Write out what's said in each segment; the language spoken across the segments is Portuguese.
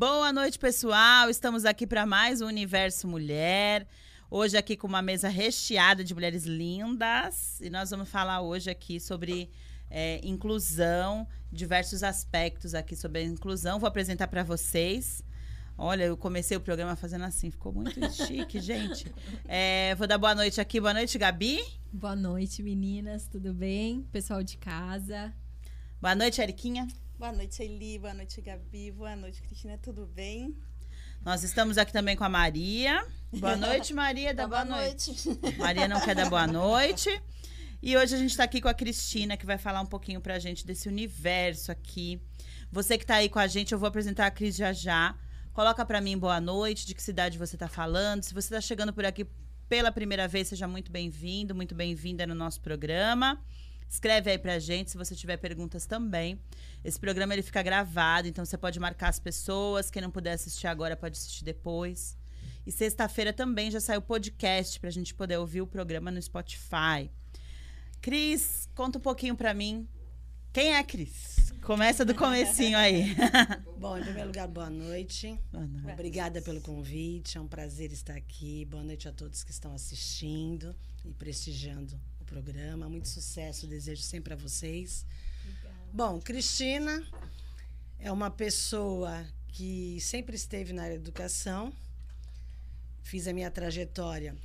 Boa noite, pessoal. Estamos aqui para mais um Universo Mulher. Hoje aqui com uma mesa recheada de mulheres lindas. E nós vamos falar hoje aqui sobre é, inclusão, diversos aspectos aqui sobre a inclusão. Vou apresentar para vocês. Olha, eu comecei o programa fazendo assim, ficou muito chique, gente. É, vou dar boa noite aqui. Boa noite, Gabi. Boa noite, meninas. Tudo bem? Pessoal de casa. Boa noite, Eriquinha. Boa noite, Eli. Boa noite, Gabi. Boa noite, Cristina. Tudo bem? Nós estamos aqui também com a Maria. Boa noite, Maria. Dá boa, boa noite. noite. Maria não quer dar boa noite. E hoje a gente está aqui com a Cristina, que vai falar um pouquinho para a gente desse universo aqui. Você que está aí com a gente, eu vou apresentar a Cris já já. Coloca para mim boa noite, de que cidade você está falando. Se você está chegando por aqui pela primeira vez, seja muito bem-vindo, muito bem-vinda no nosso programa. Escreve aí pra gente se você tiver perguntas também. Esse programa ele fica gravado, então você pode marcar as pessoas. Quem não puder assistir agora pode assistir depois. E sexta-feira também já saiu podcast pra gente poder ouvir o programa no Spotify. Cris, conta um pouquinho pra mim. Quem é Cris? Começa do comecinho aí. Bom, em primeiro lugar, boa noite. boa noite. Obrigada pelo convite. É um prazer estar aqui. Boa noite a todos que estão assistindo e prestigiando programa. Muito sucesso, desejo sempre a vocês. Obrigada. Bom, Cristina é uma pessoa que sempre esteve na área de educação. Fiz a minha trajetória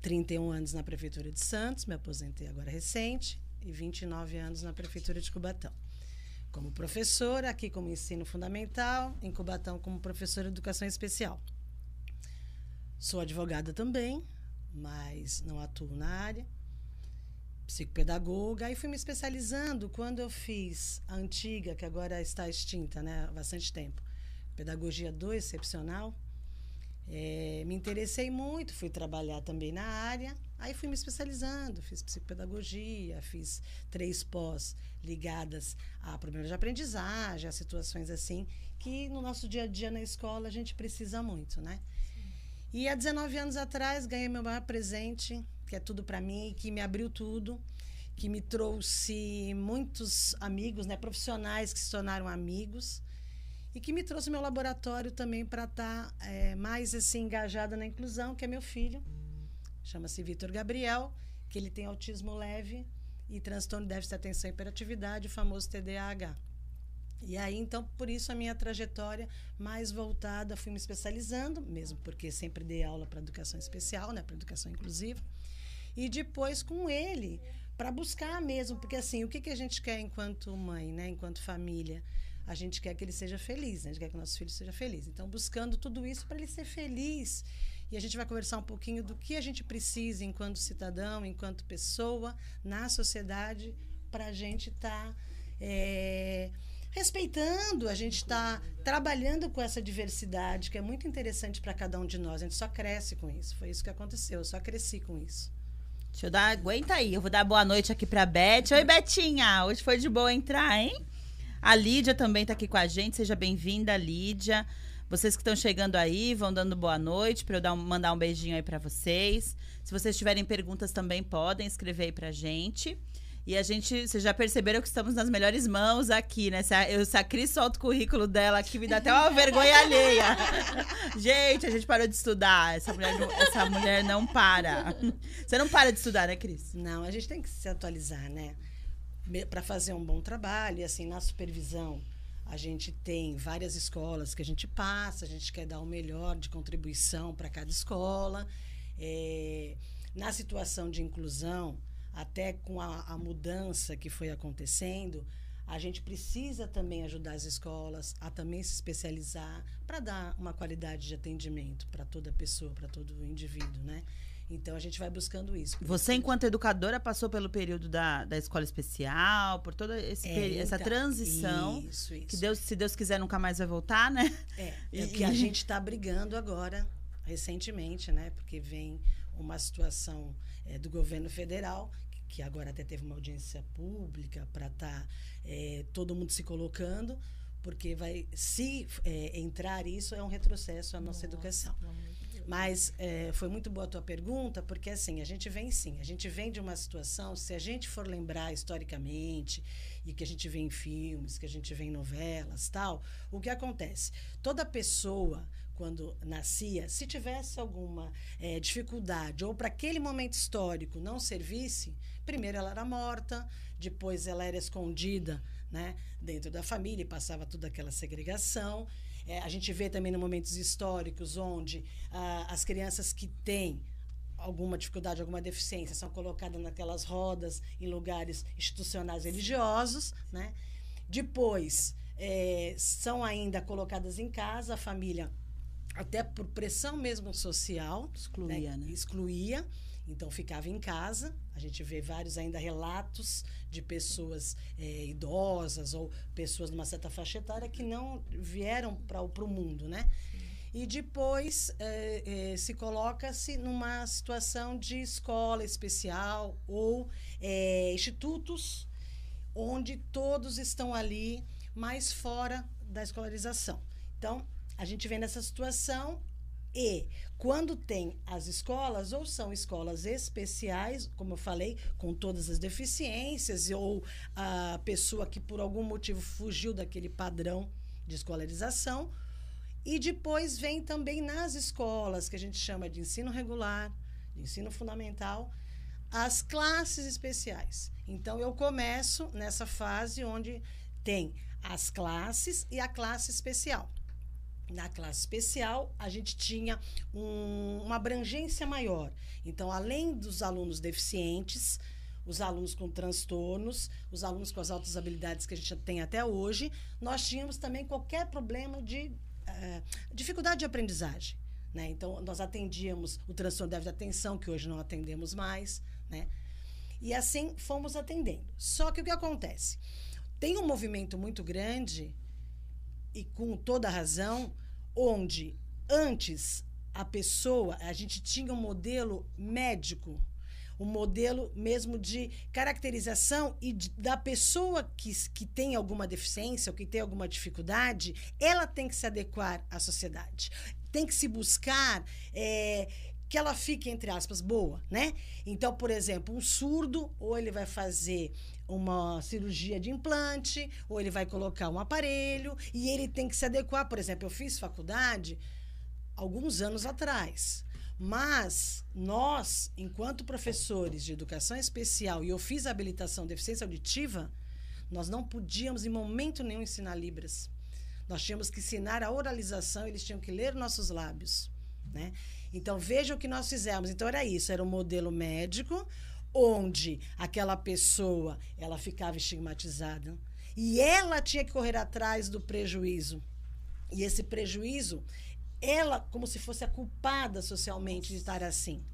31 anos na prefeitura de Santos, me aposentei agora recente e 29 anos na prefeitura de Cubatão. Como professora, aqui como ensino fundamental, em Cubatão como professora de educação especial. Sou advogada também, mas não atuo na área psicopedagoga. Aí fui me especializando quando eu fiz a antiga, que agora está extinta, né? Há bastante tempo. Pedagogia do Excepcional. É, me interessei muito, fui trabalhar também na área. Aí fui me especializando, fiz psicopedagogia, fiz três pós ligadas a problemas de aprendizagem, a situações assim, que no nosso dia a dia na escola a gente precisa muito, né? E há 19 anos atrás ganhei meu maior presente, que é tudo para mim, que me abriu tudo, que me trouxe muitos amigos, né, profissionais que se tornaram amigos e que me trouxe meu laboratório também para estar tá, é, mais assim engajada na inclusão, que é meu filho, chama-se Vitor Gabriel, que ele tem autismo leve e transtorno de déficit de atenção e hiperatividade, o famoso TDAH. E aí, então, por isso a minha trajetória mais voltada, fui me especializando, mesmo porque sempre dei aula para educação especial, né, para educação inclusiva e depois com ele para buscar mesmo, porque assim, o que, que a gente quer enquanto mãe, né, enquanto família? A gente quer que ele seja feliz, né? a gente quer que nosso filho seja feliz. Então, buscando tudo isso para ele ser feliz. E a gente vai conversar um pouquinho do que a gente precisa enquanto cidadão, enquanto pessoa, na sociedade, para a gente estar. Tá, é, respeitando, a gente está trabalhando com essa diversidade, que é muito interessante para cada um de nós. A gente só cresce com isso. Foi isso que aconteceu, eu só cresci com isso. Deixa eu dar. Aguenta aí. Eu vou dar boa noite aqui pra Beth. Oi, Betinha. Hoje foi de boa entrar, hein? A Lídia também tá aqui com a gente. Seja bem-vinda, Lídia. Vocês que estão chegando aí, vão dando boa noite para eu dar mandar um beijinho aí para vocês. Se vocês tiverem perguntas também podem escrever aí pra gente. E a gente, vocês já perceberam que estamos nas melhores mãos aqui, né? Se a, eu, se a Cris solta o currículo dela aqui, me dá até uma vergonha alheia. gente, a gente parou de estudar. Essa mulher, essa mulher não para. Você não para de estudar, né, Cris? Não, a gente tem que se atualizar, né? Para fazer um bom trabalho. E assim, na supervisão, a gente tem várias escolas que a gente passa, a gente quer dar o melhor de contribuição para cada escola. É, na situação de inclusão, até com a, a mudança que foi acontecendo, a gente precisa também ajudar as escolas a também se especializar para dar uma qualidade de atendimento para toda pessoa, para todo indivíduo, né? Então a gente vai buscando isso. Você, enquanto educadora, passou pelo período da, da escola especial, por toda é, essa então, transição. Isso, isso. Que Deus, se Deus quiser, nunca mais vai voltar, né? É. é que a gente está brigando agora, recentemente, né? Porque vem uma situação é, do governo federal que agora até teve uma audiência pública para estar tá, é, todo mundo se colocando, porque vai se é, entrar isso é um retrocesso à nossa, nossa educação. Mas é, foi muito boa a tua pergunta, porque assim, a gente vem sim, a gente vem de uma situação, se a gente for lembrar historicamente, e que a gente vê em filmes, que a gente vê em novelas, tal, o que acontece? Toda pessoa, quando nascia, se tivesse alguma é, dificuldade ou para aquele momento histórico não servisse, primeiro ela era morta, depois ela era escondida né, dentro da família e passava toda aquela segregação. É, a gente vê também em momentos históricos onde ah, as crianças que têm alguma dificuldade, alguma deficiência, são colocadas naquelas rodas em lugares institucionais religiosos, né? Depois é, são ainda colocadas em casa, a família até por pressão mesmo social excluía, né? né? excluía então ficava em casa. A gente vê vários ainda relatos de pessoas é, idosas ou pessoas numa certa faixa etária que não vieram para o mundo, né? E depois é, é, se coloca-se numa situação de escola especial ou institutos onde todos estão ali, mais fora da escolarização. Então, a gente vem nessa situação e quando tem as escolas, ou são escolas especiais, como eu falei, com todas as deficiências, ou a pessoa que por algum motivo fugiu daquele padrão de escolarização. E depois vem também nas escolas, que a gente chama de ensino regular, de ensino fundamental, as classes especiais. Então, eu começo nessa fase onde tem as classes e a classe especial na classe especial, a gente tinha um, uma abrangência maior. Então, além dos alunos deficientes, os alunos com transtornos, os alunos com as altas habilidades que a gente tem até hoje, nós tínhamos também qualquer problema de uh, dificuldade de aprendizagem. Né? Então, nós atendíamos o transtorno de atenção, que hoje não atendemos mais. Né? E assim fomos atendendo. Só que o que acontece? Tem um movimento muito grande, e com toda razão, onde antes a pessoa, a gente tinha um modelo médico, um modelo mesmo de caracterização e de, da pessoa que, que tem alguma deficiência ou que tem alguma dificuldade, ela tem que se adequar à sociedade. Tem que se buscar é, que ela fique, entre aspas, boa, né? Então, por exemplo, um surdo, ou ele vai fazer uma cirurgia de implante, ou ele vai colocar um aparelho, e ele tem que se adequar. Por exemplo, eu fiz faculdade alguns anos atrás. Mas nós, enquanto professores de educação especial, e eu fiz a habilitação de deficiência auditiva, nós não podíamos em momento nenhum ensinar Libras. Nós tínhamos que ensinar a oralização, eles tinham que ler nossos lábios. Né? Então, veja o que nós fizemos. Então, era isso: era um modelo médico, onde aquela pessoa ela ficava estigmatizada e ela tinha que correr atrás do prejuízo. E esse prejuízo, ela como se fosse a culpada socialmente de estar assim.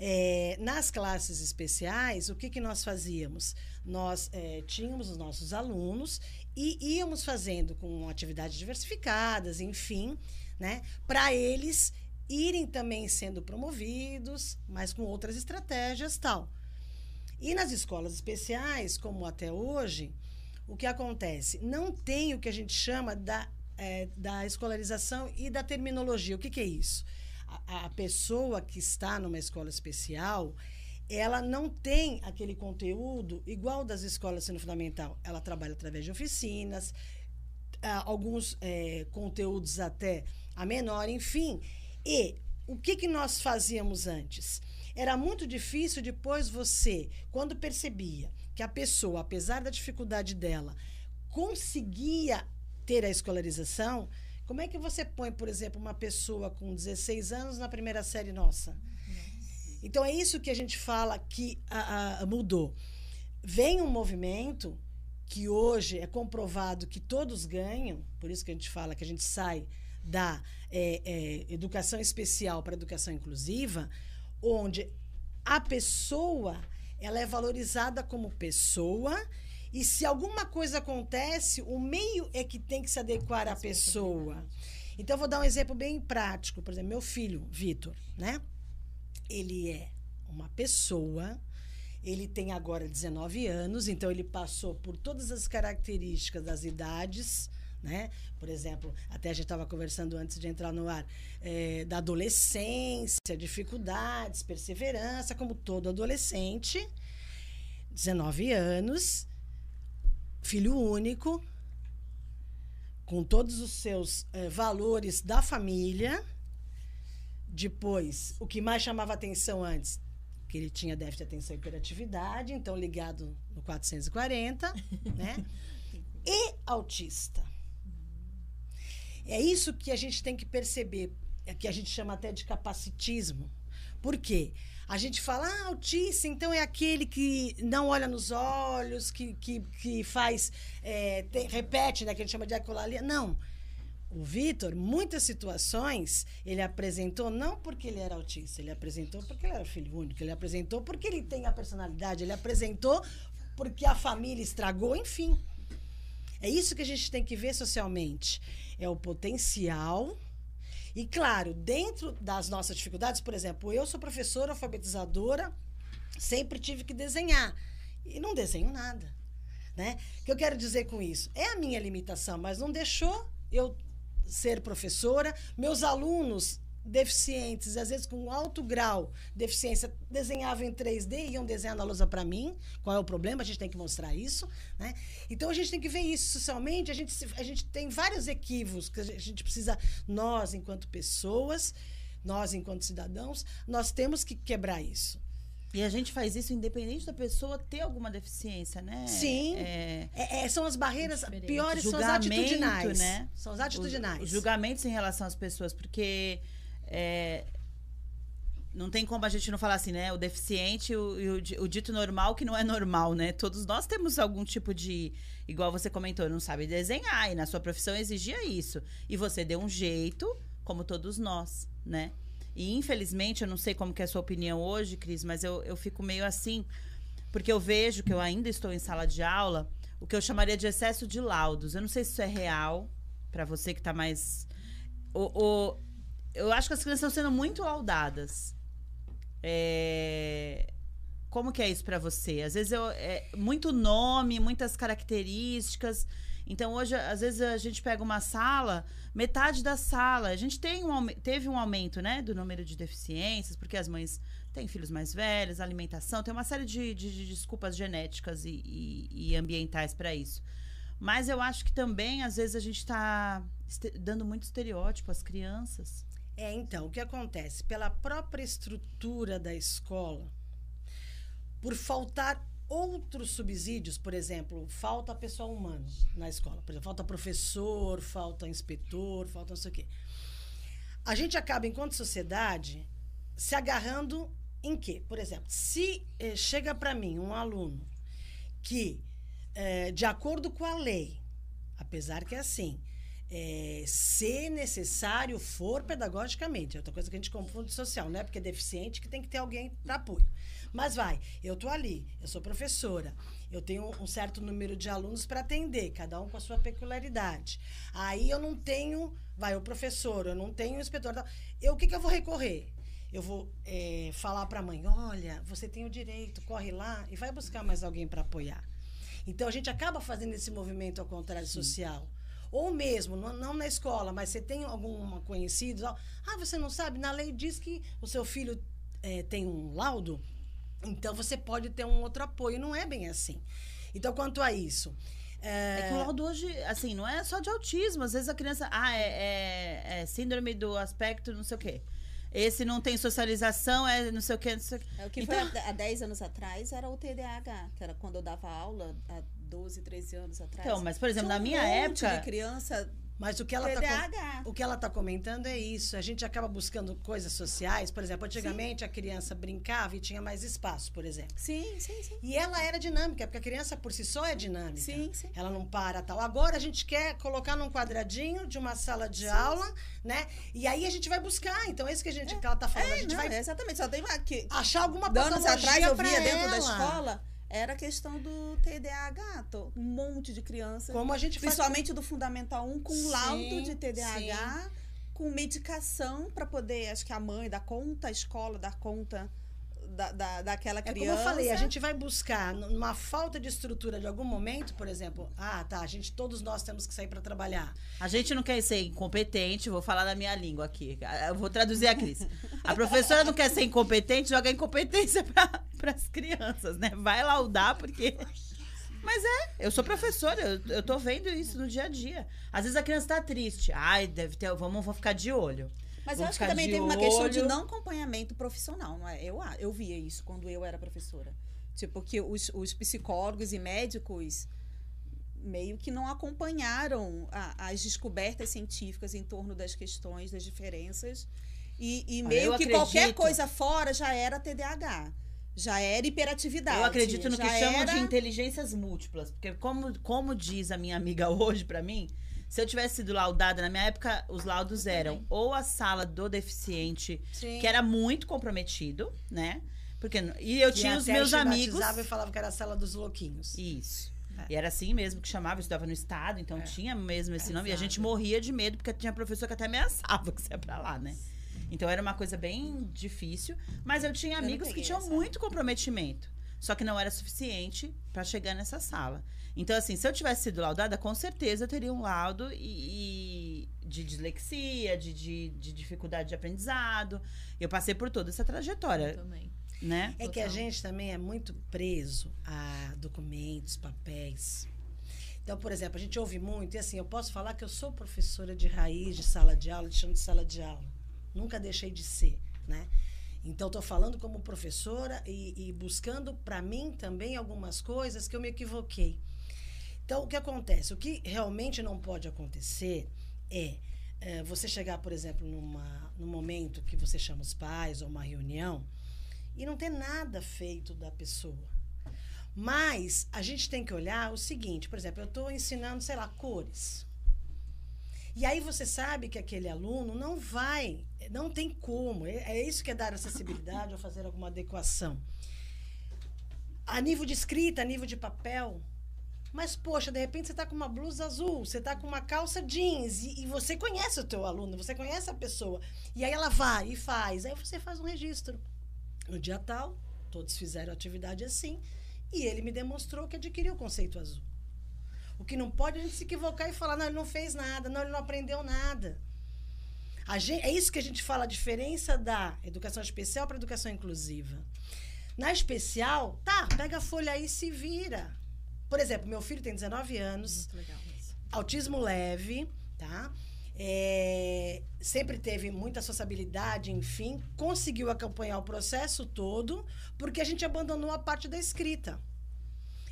É, nas classes especiais, o que, que nós fazíamos? Nós é, tínhamos os nossos alunos e íamos fazendo com atividades diversificadas, enfim, né, para eles irem também sendo promovidos, mas com outras estratégias tal. E nas escolas especiais, como até hoje, o que acontece? Não tem o que a gente chama da, é, da escolarização e da terminologia. O que, que é isso? A, a, pessoa que está numa escola especial, ela não tem aquele conteúdo igual das escolas sendo fundamental. Ela trabalha através de oficinas, alguns é, conteúdos até a menor, enfim. E o que, que nós fazíamos antes? Era muito difícil depois você, quando percebia que a pessoa, apesar da dificuldade dela, conseguia ter a escolarização, como é que você põe, por exemplo, uma pessoa com 16 anos na primeira série nossa? Então é isso que a gente fala que a, a, mudou. Vem um movimento que hoje é comprovado que todos ganham, por isso que a gente fala que a gente sai da é, é, educação especial para educação inclusiva, onde a pessoa ela é valorizada como pessoa e se alguma coisa acontece, o meio é que tem que se adequar à pessoa. Então, eu vou dar um exemplo bem prático. Por exemplo, meu filho, Vitor, né? Ele é uma pessoa, ele tem agora 19 anos, então ele passou por todas as características das idades, né? Por exemplo, até a gente estava conversando antes de entrar no ar, é, da adolescência, dificuldades, perseverança, como todo adolescente, 19 anos, filho único, com todos os seus é, valores da família. Depois, o que mais chamava atenção antes, que ele tinha déficit de atenção e hiperatividade, então ligado no 440, né? E autista. É isso que a gente tem que perceber, é que a gente chama até de capacitismo. Por quê? A gente fala, ah, autista, então é aquele que não olha nos olhos, que, que, que faz, é, tem, repete, né, que a gente chama de ecolalia. Não. O Vitor, muitas situações, ele apresentou não porque ele era autista, ele apresentou porque ele era filho único, ele apresentou porque ele tem a personalidade, ele apresentou porque a família estragou, enfim. É isso que a gente tem que ver socialmente. É o potencial. E, claro, dentro das nossas dificuldades, por exemplo, eu sou professora alfabetizadora, sempre tive que desenhar. E não desenho nada. Né? O que eu quero dizer com isso? É a minha limitação, mas não deixou eu ser professora. Meus alunos deficientes, às vezes com alto grau de deficiência, desenhavam em 3D e iam desenhar na lousa para mim. Qual é o problema? A gente tem que mostrar isso. Né? Então a gente tem que ver isso socialmente. A gente, a gente tem vários equívocos que a gente precisa, nós, enquanto pessoas, nós, enquanto cidadãos, nós temos que quebrar isso. E a gente faz isso independente da pessoa ter alguma deficiência, né? Sim. É, é, é são as barreiras Diferente. piores, são as atitudinais. Né? São as atitudinais. Os, os julgamentos em relação às pessoas, porque é, não tem como a gente não falar assim, né? O deficiente e o, o, o, dito normal que não é normal, né? Todos nós temos algum tipo de. Igual você comentou, não sabe desenhar, e na sua profissão exigia isso. E você deu um jeito, como todos nós, né? E infelizmente, eu não sei como que é a sua opinião hoje, Cris, mas eu, eu fico meio assim, porque eu vejo que eu ainda estou em sala de aula, o que eu chamaria de excesso de laudos. Eu não sei se isso é real, para você que está mais. O, o, eu acho que as crianças estão sendo muito laudadas. É... Como que é isso para você? Às vezes eu, é muito nome, muitas características. Então hoje, às vezes a gente pega uma sala, metade da sala, a gente tem um, teve um aumento, né, do número de deficiências, porque as mães têm filhos mais velhos, alimentação, tem uma série de, de, de desculpas genéticas e, e, e ambientais para isso. Mas eu acho que também, às vezes, a gente está dando muito estereótipo às crianças. É, então, o que acontece? Pela própria estrutura da escola, por faltar outros subsídios, por exemplo, falta pessoal humano na escola. Por exemplo, falta professor, falta inspetor, falta não sei o quê. A gente acaba, enquanto sociedade, se agarrando em quê? Por exemplo, se eh, chega para mim um aluno que, eh, de acordo com a lei, apesar que é assim, é, se necessário for pedagogicamente. É outra coisa que a gente confunde social, não é porque é deficiente que tem que ter alguém para apoio. Mas vai, eu tô ali, eu sou professora, eu tenho um certo número de alunos para atender, cada um com a sua peculiaridade. Aí eu não tenho, vai, o professor, eu não tenho o inspetor. Eu, o que, que eu vou recorrer? Eu vou é, falar para a mãe: olha, você tem o direito, corre lá e vai buscar mais alguém para apoiar. Então a gente acaba fazendo esse movimento ao contrário Sim. social. Ou mesmo, não, não na escola, mas você tem algum conhecido. Ah, você não sabe? Na lei diz que o seu filho é, tem um laudo, então você pode ter um outro apoio. Não é bem assim. Então, quanto a isso. É... é que o laudo hoje, assim, não é só de autismo. Às vezes a criança. Ah, é, é, é síndrome do aspecto não sei o quê. Esse não tem socialização, é não sei o quê. Não sei o, quê. É, o que então... foi há 10 anos atrás era o TDAH, que era quando eu dava aula, há 12, 13 anos atrás. Então, mas, por exemplo, na minha um época. de criança mas o que ela está o que ela tá comentando é isso. A gente acaba buscando coisas sociais. Por exemplo, antigamente sim. a criança brincava e tinha mais espaço, por exemplo. Sim, sim, sim. E ela era dinâmica, porque a criança por si só é dinâmica. Sim, sim. Ela não para tal. Agora a gente quer colocar num quadradinho de uma sala de sim, aula, sim. né? E aí a gente vai buscar. Então, é isso que a gente é. que ela tá falando. É, a gente não, vai exatamente. Só tem uma, que, achar alguma Anos atrás eu via dentro da escola era a questão do TDAH. Um monte de crianças. Como a gente Principalmente faz... do Fundamental 1, com sim, laudo de TDAH, sim. com medicação para poder. Acho que a mãe dá conta, a escola dá conta da, da, daquela criança. É como eu falei, a gente vai buscar numa falta de estrutura de algum momento, por exemplo, ah, tá, a gente, todos nós temos que sair para trabalhar. A gente não quer ser incompetente, vou falar na minha língua aqui. Eu vou traduzir a Cris. A professora não quer ser incompetente, joga incompetência para as crianças, né? Vai laudar, porque. Mas é, eu sou professora, eu, eu tô vendo isso no dia a dia. Às vezes a criança tá triste. Ai, deve ter. Vamos, vamos ficar de olho. Mas eu acho que também teve olho. uma questão de não acompanhamento profissional, não é? Eu, eu via isso quando eu era professora. Tipo, que os, os psicólogos e médicos meio que não acompanharam a, as descobertas científicas em torno das questões, das diferenças. E, e meio que acredito. qualquer coisa fora já era TDAH. Já era hiperatividade. Eu acredito no que chamam era... de inteligências múltiplas. Porque, como, como diz a minha amiga hoje para mim, se eu tivesse sido laudada, na minha época, os laudos eram ou a sala do deficiente, Sim. que era muito comprometido, né? Porque, e eu tinha os meus amigos. e falava que era a sala dos louquinhos. Isso. É. E era assim mesmo que chamava, eu estudava no estado, então é. tinha mesmo esse é, nome. Exato. E a gente morria de medo, porque tinha professor que até ameaçava que você ia pra lá, né? Então era uma coisa bem difícil. Mas eu tinha amigos eu que tinham essa. muito comprometimento. Só que não era suficiente para chegar nessa sala. Então, assim, se eu tivesse sido laudada, com certeza eu teria um laudo e, e de dislexia, de, de, de, dificuldade de aprendizado. Eu passei por toda essa trajetória. Eu também. Né? É Total. que a gente também é muito preso a documentos, papéis. Então, por exemplo, a gente ouve muito, e assim, eu posso falar que eu sou professora de raiz, de sala de aula, de chão de sala de aula. Nunca deixei de ser, né? Então, estou falando como professora e, e buscando para mim também algumas coisas que eu me equivoquei. Então, o que acontece? O que realmente não pode acontecer é, é você chegar, por exemplo, numa, num momento que você chama os pais ou uma reunião e não ter nada feito da pessoa. Mas a gente tem que olhar o seguinte, por exemplo, eu estou ensinando, sei lá, cores. E aí você sabe que aquele aluno não vai, não tem como. É, é isso que é dar acessibilidade ou fazer alguma adequação. A nível de escrita, a nível de papel, mas, poxa, de repente você está com uma blusa azul, você está com uma calça jeans, e, e, você conhece o teu aluno, você conhece a pessoa. E aí ela vai e faz. Aí você faz um registro. No dia tal, todos fizeram atividade assim, e ele me demonstrou que adquiriu o conceito azul. O que não pode é a gente se equivocar e falar, não, ele não fez nada, não, ele não aprendeu nada. Gente, é isso que a gente fala, a diferença da educação especial para educação inclusiva. Na especial, tá, pega a folha aí e se vira. Por exemplo, meu filho tem 19 anos. Autismo leve, tá? É, sempre teve muita sociabilidade, enfim, conseguiu acompanhar o processo todo, porque a gente abandonou a parte da escrita.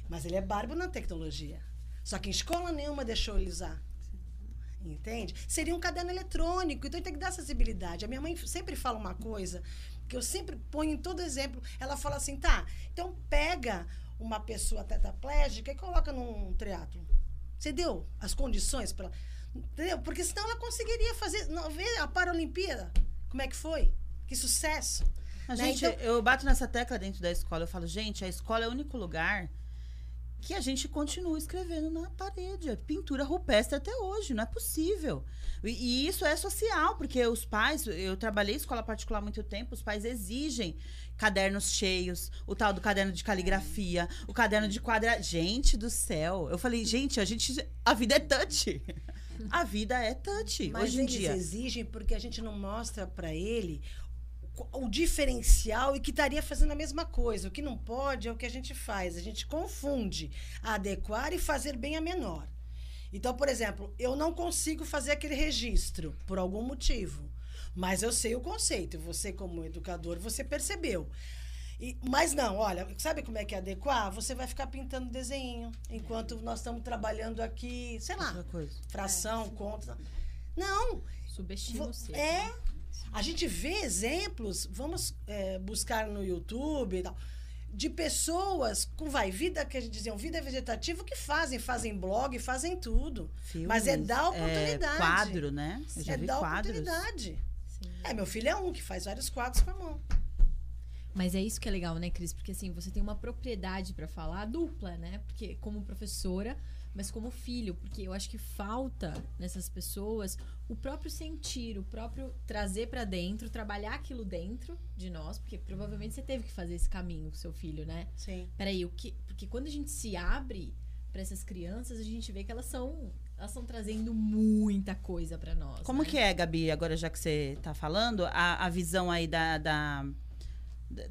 Mas ele é barbo na tecnologia. Só que em escola nenhuma deixou ele usar. Entende? Seria um caderno eletrônico, então tem que dar acessibilidade. A minha mãe sempre fala uma coisa que eu sempre ponho em todo exemplo. Ela fala assim: tá, então pega uma pessoa tetraplégica e coloca num triatlo. Você deu as condições para. Entendeu? Porque senão ela conseguiria fazer. Não, vê a Paralimpíada. Como é que foi? Que sucesso. A né? gente, então, eu bato nessa tecla dentro da escola. Eu falo, gente, a escola é o único lugar que a gente continua escrevendo na parede. É pintura rupestre até hoje, não é possível. E, e, isso é social, porque os pais, eu trabalhei em escola particular há muito tempo, os pais exigem cadernos cheios, o tal do caderno de caligrafia, o caderno de quadra. Gente do céu. Eu falei, gente, a gente. A vida é touch. A vida é touch. Mas hoje em eles dia. exigem porque a gente não mostra para ele o diferencial e que estaria fazendo a mesma coisa. O que não pode é o que a gente faz. A gente confunde adequar e fazer bem a menor. Então, por exemplo, eu não consigo fazer aquele registro por algum motivo. Mas eu sei o conceito. Você, como educador, você percebeu. E, mas não, olha, sabe como é que é adequar? Você vai ficar pintando desenho enquanto nós estamos trabalhando aqui, sei lá, fração, é, conta. Não. Subestima o É. A gente vê exemplos, vamos é, buscar no YouTube e tal, de pessoas com vai vida que a gente diziam vida vegetativa que fazem, fazem blog, fazem tudo. Filmes, mas é dar oportunidade. É, quadro, né? Eu já é vi dar quadros. oportunidade. É, meu filho é um que faz vários quadros com a mão. Mas é isso que é legal, né, Cris? Porque assim, você tem uma propriedade para falar dupla, né? Porque como professora, mas como filho, porque eu acho que falta nessas pessoas o próprio sentir, o próprio trazer para dentro, trabalhar aquilo dentro de nós, porque provavelmente você teve que fazer esse caminho com seu filho, né? Sim. Peraí, o que, porque quando a gente se abre para essas crianças, a gente vê que elas são elas estão trazendo muita coisa para nós. Como né? que é, Gabi, agora já que você está falando, a, a visão aí da, da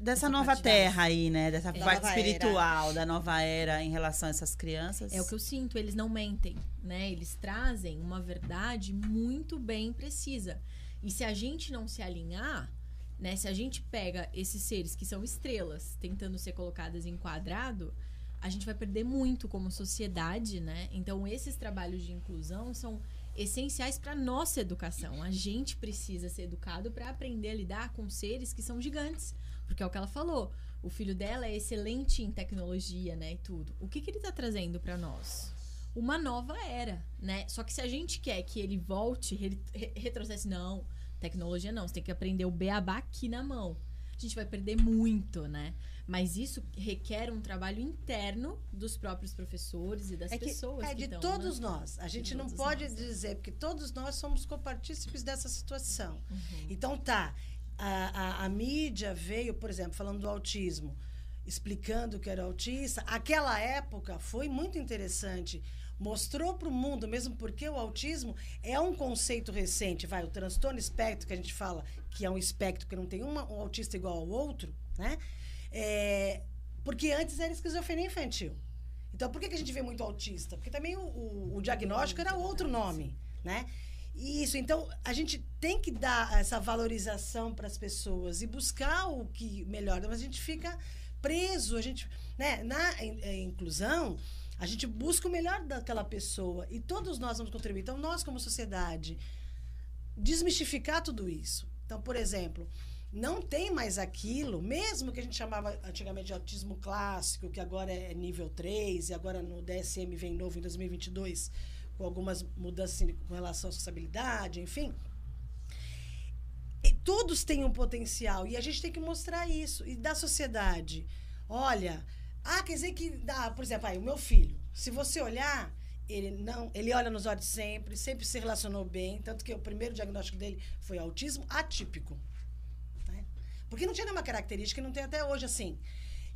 dessa nova terra aí, né? Dessa é. parte espiritual, era. da nova era em relação a essas crianças. É o que eu sinto, eles não mentem, né? Eles trazem uma verdade muito bem precisa. E se a gente não se alinhar, né? Se a gente pega esses seres que são estrelas, tentando ser colocadas em quadrado, a gente vai perder muito como sociedade, né? Então esses trabalhos de inclusão são essenciais para nossa educação. A gente precisa ser educado para aprender a lidar com seres que são gigantes porque é o que ela falou. O filho dela é excelente em tecnologia, né? E tudo. O que, que ele tá trazendo para nós? Uma nova era, né? Só que se a gente quer que ele volte, re retrocesse, não, tecnologia não, você tem que aprender o beabá aqui na mão. A gente vai perder muito, né? Mas isso requer um trabalho interno dos próprios professores e das é que, pessoas. É de tão, todos né? nós. A gente não pode nós. dizer, porque todos nós somos copartícipes dessa situação. Uhum. Então tá a, a, a mídia veio, por exemplo, falando do autismo, explicando que era autista. Aquela época foi muito interessante mostrou para o mundo, mesmo porque o autismo é um conceito recente, vai, o transtorno espectro que a gente fala, que é um espectro que não tem uma, um autista igual ao outro, né? É, porque antes era esquizofrenia infantil. Então, por que, que a gente vê muito autista? Porque também o, o, o diagnóstico era outro nome, né? Isso, então a gente tem que dar essa valorização para as pessoas e buscar o que melhora, mas a gente fica preso, a gente, né, na é, inclusão, a gente busca o melhor daquela pessoa e todos nós vamos contribuir. Então, nós como sociedade desmistificar tudo isso. Então, por exemplo, não tem mais aquilo, mesmo que a gente chamava antigamente de autismo clássico, que agora é nível 3 e agora no DSM vem novo em 2022 com algumas mudanças com relação à sociabilidade, enfim. E todos têm um potencial e a gente tem que mostrar isso. E da sociedade, olha, ah, quer dizer que dá, por exemplo, aí, o meu filho, se você olhar, ele não, ele olha nos olhos sempre, sempre se relacionou bem, tanto que o primeiro diagnóstico dele foi autismo atípico. Porque não tinha nenhuma característica, não tem até hoje assim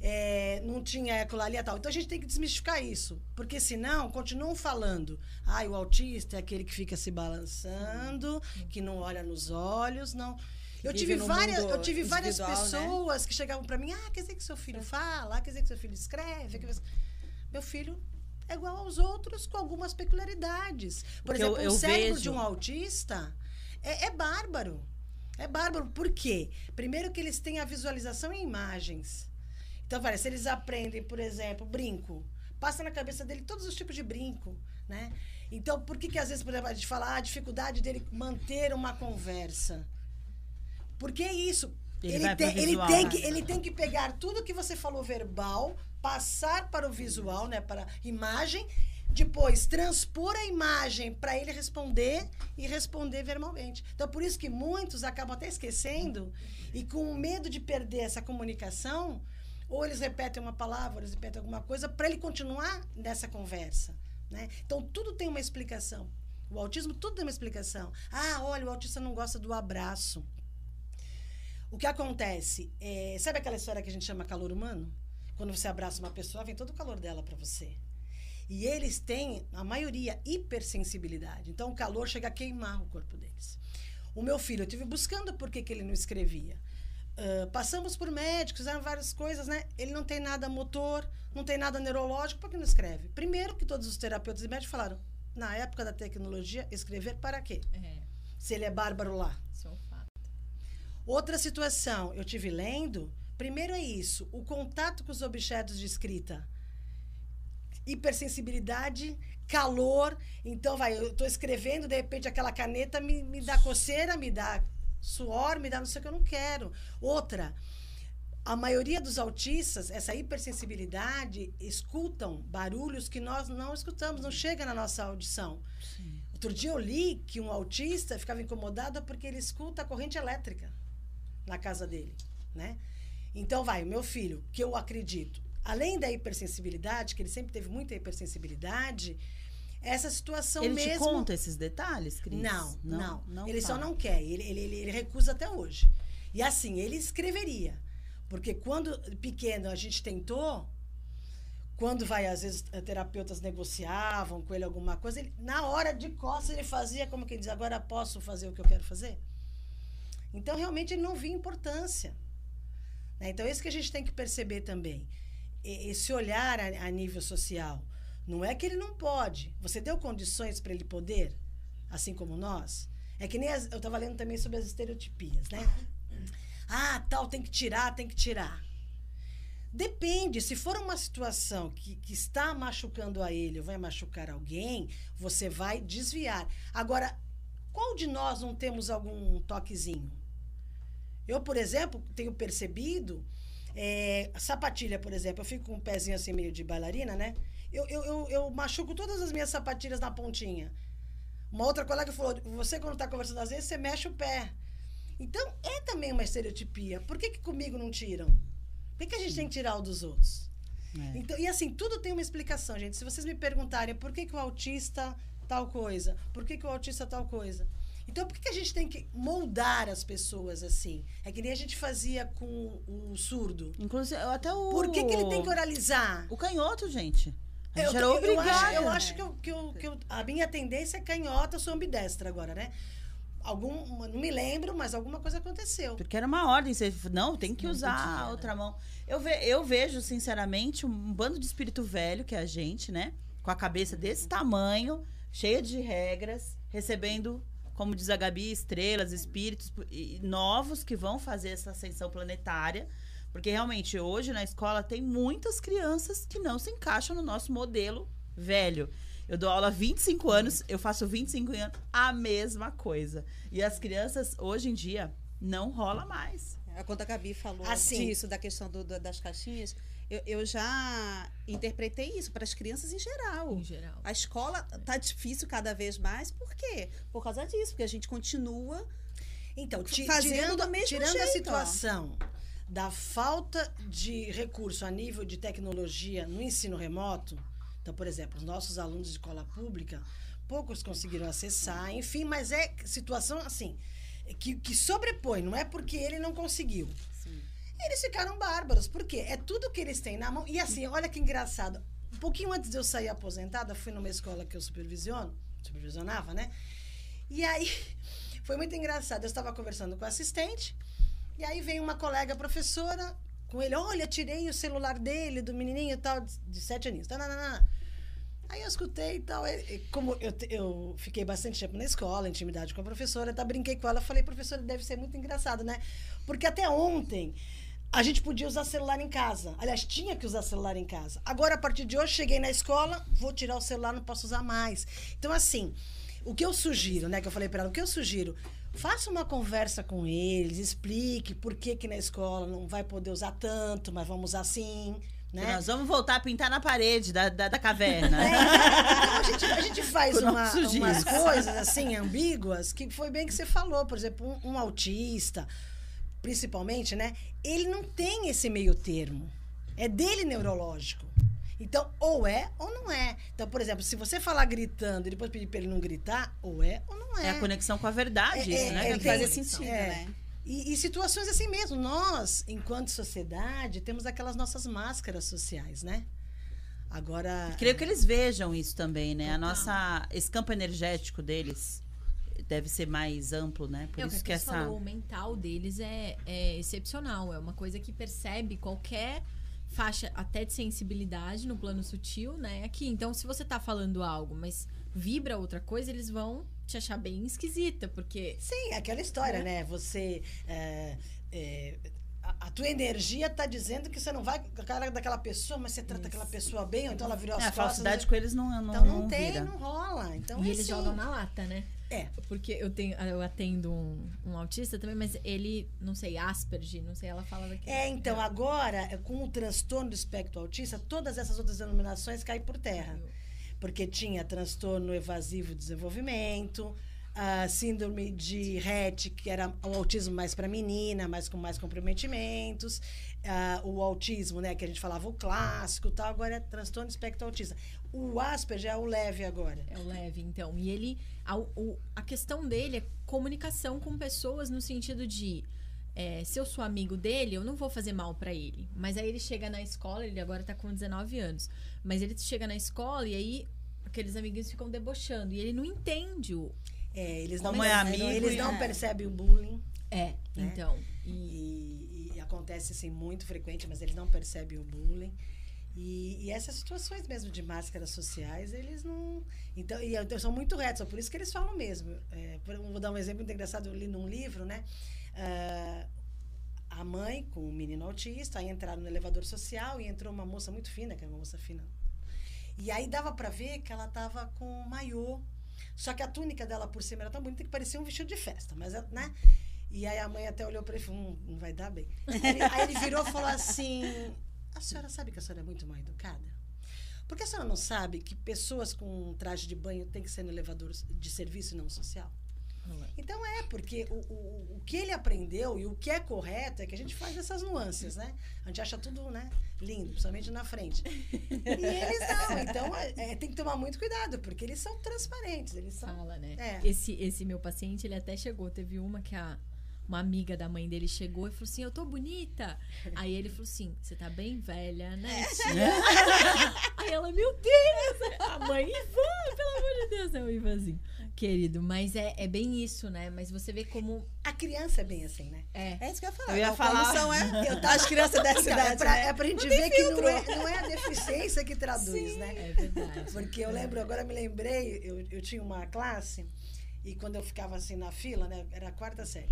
é, não tinha ecolalia e tal. Então a gente tem que desmistificar isso. Porque senão continuam falando. Ah, o autista é aquele que fica se balançando, que não olha nos olhos, não. Eu tive, várias, eu tive várias pessoas né? que chegavam para mim, ah, quer dizer que seu filho fala, quer dizer que seu filho escreve. Meu filho é igual aos outros com algumas peculiaridades. Por Porque exemplo, eu, eu o cérebro vejo... de um autista é, é bárbaro. É bárbaro. Por quê? Primeiro que eles têm a visualização em imagens. Então, se eles aprendem, por exemplo, brinco, passa na cabeça dele todos os tipos de brinco, né? Então, por que, que às vezes, por exemplo, a gente fala ah, a dificuldade dele manter uma conversa? Porque é isso. Ele, ele, tem, visual, ele, tem né? que, ele tem que pegar tudo que você falou verbal, passar para o visual, né? Para imagem, depois transpor a imagem para ele responder e responder verbalmente. Então, por isso que muitos acabam até esquecendo e com medo de perder essa comunicação, ou eles repetem uma palavra, ou eles repetem alguma coisa, para ele continuar nessa conversa. Né? Então, tudo tem uma explicação. O autismo, tudo tem uma explicação. Ah, olha, o autista não gosta do abraço. O que acontece? É, sabe aquela história que a gente chama calor humano? Quando você abraça uma pessoa, vem todo o calor dela para você. E eles têm, a maioria, hipersensibilidade. Então, o calor chega a queimar o corpo deles. O meu filho, eu tive buscando por que, que ele não escrevia. Uh, passamos por médicos, fizeram várias coisas, né? Ele não tem nada motor, não tem nada neurológico, por que não escreve? Primeiro que todos os terapeutas e médicos falaram, na época da tecnologia, escrever para quê? É. Se ele é bárbaro lá. Isso é um fato. Outra situação, eu tive lendo, primeiro é isso, o contato com os objetos de escrita. Hipersensibilidade, calor. Então, vai, eu estou escrevendo, de repente aquela caneta me, me dá coceira, me dá suor, me dá não sei o que eu não quero. Outra, a maioria dos autistas, essa hipersensibilidade, escutam barulhos que nós não escutamos, não chega na nossa audição. Sim. Outro dia eu li que um autista ficava incomodado porque ele escuta a corrente elétrica na casa dele, né? Então vai, meu filho, que eu acredito, além da hipersensibilidade, que ele sempre teve muita hipersensibilidade, essa situação ele mesmo. Ele te conta esses detalhes, Cris? Não, não. não, não ele fala. só não quer. Ele, ele, ele, recusa até hoje. E assim, ele escreveria. Porque quando pequeno a gente tentou, quando vai, às vezes, terapeutas negociavam com ele alguma coisa, ele, na hora de costas ele fazia como quem diz, agora posso fazer o que eu quero fazer? Então, realmente, ele não via importância. Né? Então, é isso que a gente tem que perceber também. Esse olhar a, a nível social. Não é que ele não pode. Você deu condições para ele poder, assim como nós? É que nem as, eu estava lendo também sobre as estereotipias, né? Ah, tal, tem que tirar, tem que tirar. Depende, se for uma situação que, que está machucando a ele ou vai machucar alguém, você vai desviar. Agora, qual de nós não temos algum toquezinho? Eu, por exemplo, tenho percebido, é, sapatilha, por exemplo, eu fico com um pezinho assim meio de bailarina, né? Eu, eu, eu, eu machuco todas as minhas sapatilhas na pontinha. Uma outra colega falou: você, quando está conversando, às vezes você mexe o pé. Então, é também uma estereotipia. Por que, que comigo não tiram? Por que, que a gente tem que tirar o dos outros? É. Então, e assim, tudo tem uma explicação, gente. Se vocês me perguntarem por que, que o autista tal coisa, por que, que o autista tal coisa. Então, por que, a gente tem que moldar as pessoas assim? É que nem a gente fazia com o surdo. Inclusive, até o. Por que, que ele tem que oralizar? O canhoto, gente. A gente eu, era eu, obrigada. Eu acho, eu acho que, eu, que, eu, que eu, a minha tendência é canhota, eu sou ambidestra agora, né? Algum, não me lembro, mas alguma coisa aconteceu. Porque era uma ordem, você não, tem que não usar podia, a outra né? mão. Eu, ve, eu vejo, sinceramente, um bando de espírito velho, que é a gente, né? Com a cabeça desse tamanho, cheia de regras, recebendo, como diz a Gabi, estrelas, espíritos novos que vão fazer essa ascensão planetária. Porque realmente hoje na escola tem muitas crianças que não se encaixam no nosso modelo velho. Eu dou aula há 25 anos, eu faço 25 anos, a mesma coisa. E as crianças, hoje em dia, não rola mais. É, quando a Gabi falou assim, disso, da questão do, do, das caixinhas, eu, eu, já interpretei isso para as crianças em geral. Em geral. A escola tá difícil cada vez mais, por quê? Por causa disso, porque a gente continua então, fazendo tirando, do mesmo tirando jeito, a situação ó. da falta de recurso a nível de tecnologia no ensino remoto, então, por exemplo, os nossos alunos de escola pública, poucos conseguiram acessar, enfim, mas é situação assim, que, que sobrepõe, não é porque ele não conseguiu. Eles ficaram bárbaros, porque é tudo que eles têm na mão. E assim, olha que engraçado. Um pouquinho antes de eu sair aposentada, fui numa escola que eu supervisiono, supervisionava, né? E aí foi muito engraçado. Eu estava conversando com o assistente, e aí vem uma colega professora com ele, olha, tirei o celular dele, do menininho e tal, de sete aninhos. Tá, não, não. Aí eu escutei e tal. Como eu, eu fiquei bastante tempo na escola, intimidade com a professora, tá, brinquei com ela, falei, professora, deve ser muito engraçado, né? Porque até ontem a gente podia usar celular em casa. Aliás, tinha que usar celular em casa. Agora, a partir de hoje, cheguei na escola, vou tirar o celular, não posso usar mais. Então, assim, o que eu sugiro, né? Que eu falei para ela, o que eu sugiro? Faça uma conversa com eles, explique por que, que na escola não vai poder usar tanto, mas vamos usar sim. Né? Nós vamos voltar a pintar na parede da, da, da caverna. É, então a gente, a gente faz uma, umas coisas assim ambíguas que foi bem que você falou. Por exemplo, um, um autista, principalmente, né? Ele não tem esse meio termo. É dele neurológico. Então, ou é ou não é. Então, por exemplo, se você falar gritando e depois pedir para ele não gritar, ou é ou não é. É a conexão com a verdade, é, isso, né? É, que faz sentido, é. né? E, e, situações assim mesmo. Nós, enquanto sociedade, temos aquelas nossas máscaras sociais, né? Agora. Creio que eles vejam isso também, né? Total. A nossa. Esse campo energético deles deve ser mais amplo, né? Por é, isso que, que essa. Falou, o mental deles é, é excepcional. É uma coisa que percebe qualquer faixa até de sensibilidade no plano sutil, né? Aqui. Então, se você tá falando algo, mas vibra outra coisa, eles vão te achar bem esquisita, porque. Sim, aquela história, é. né? Você. É, é, a, a, tua energia tá dizendo que você não vai com a cara daquela pessoa, mas você trata Isso. aquela pessoa bem, ou então ela virou as é, costas. A falsidade com eles não não Então não, não tem, vira. não rola. Então, e é eles assim. jogam na lata, né? É. Porque eu tenho, eu atendo um, um, autista também, mas ele, não sei, Asperger, não sei, ela fala daqui. É, então, agora, com o transtorno do espectro autista, todas essas outras denominações caem por terra. Porque tinha transtorno evasivo de desenvolvimento, a síndrome de Rett, que era o autismo mais para menina, mais com mais comprometimentos, uh, o autismo, né, que a gente falava o clássico, tal, agora é transtorno espectro autista. O Asperger é o leve agora. É o leve, então. E ele a, o, a questão dele é comunicação com pessoas no sentido de é, se eu sou amigo dele, eu não vou fazer mal para ele. Mas aí ele chega na escola, ele agora tá com 19 anos. Mas ele chega na escola e aí aqueles amiguinhos ficam debochando. E ele não entende o, é, eles não, é amigo, eles não é. percebem o bullying. É, né? então. E, e, e, acontece assim muito frequente, mas eles não percebem o bullying. E, e, essas situações mesmo de máscaras sociais, eles não. Então, e são muito retos, por isso que eles falam mesmo. É, vou dar um exemplo muito engraçado, eu li num livro, né? Uh, a mãe com o menino autista, aí entraram no elevador social e entrou uma moça muito fina, que era uma moça fina. E aí dava para ver que ela tava com maiô só que a túnica dela por cima era tão bonita que parecia um vestido de festa, mas, né? E aí a mãe até olhou para ele e falou: hum, não vai dar bem. Aí ele virou e falou assim: a senhora sabe que a senhora é muito mal educada? Porque a senhora não sabe que pessoas com traje de banho têm que ser no elevador de serviço e não social? Então é, porque o, o, o que ele aprendeu e o que é correto é que a gente faz essas nuances, né? A gente acha tudo, né? Lindo, principalmente na frente. E eles não, então é, é, tem que tomar muito cuidado, porque eles são transparentes. Eles são, Fala, né? É. Esse, esse meu paciente, ele até chegou, teve uma que a uma amiga da mãe dele chegou e falou assim: Eu tô bonita. Aí ele falou assim: Você tá bem velha, né, tia? Aí ela, meu Deus! A mãe, Ivan, pelo amor de Deus, é o Ivanzinho. Querido, mas é, é bem isso, né? Mas você vê como. A criança é bem assim, né? É. É isso que eu ia falar. Eu ia falar. São, é, eu, as crianças dessa então, idade. É pra, né? é pra gente ver que não é, não é a deficiência que traduz, Sim, né? É verdade. Porque eu lembro, agora me lembrei, eu, eu tinha uma classe, e quando eu ficava assim na fila, né? Era a quarta série.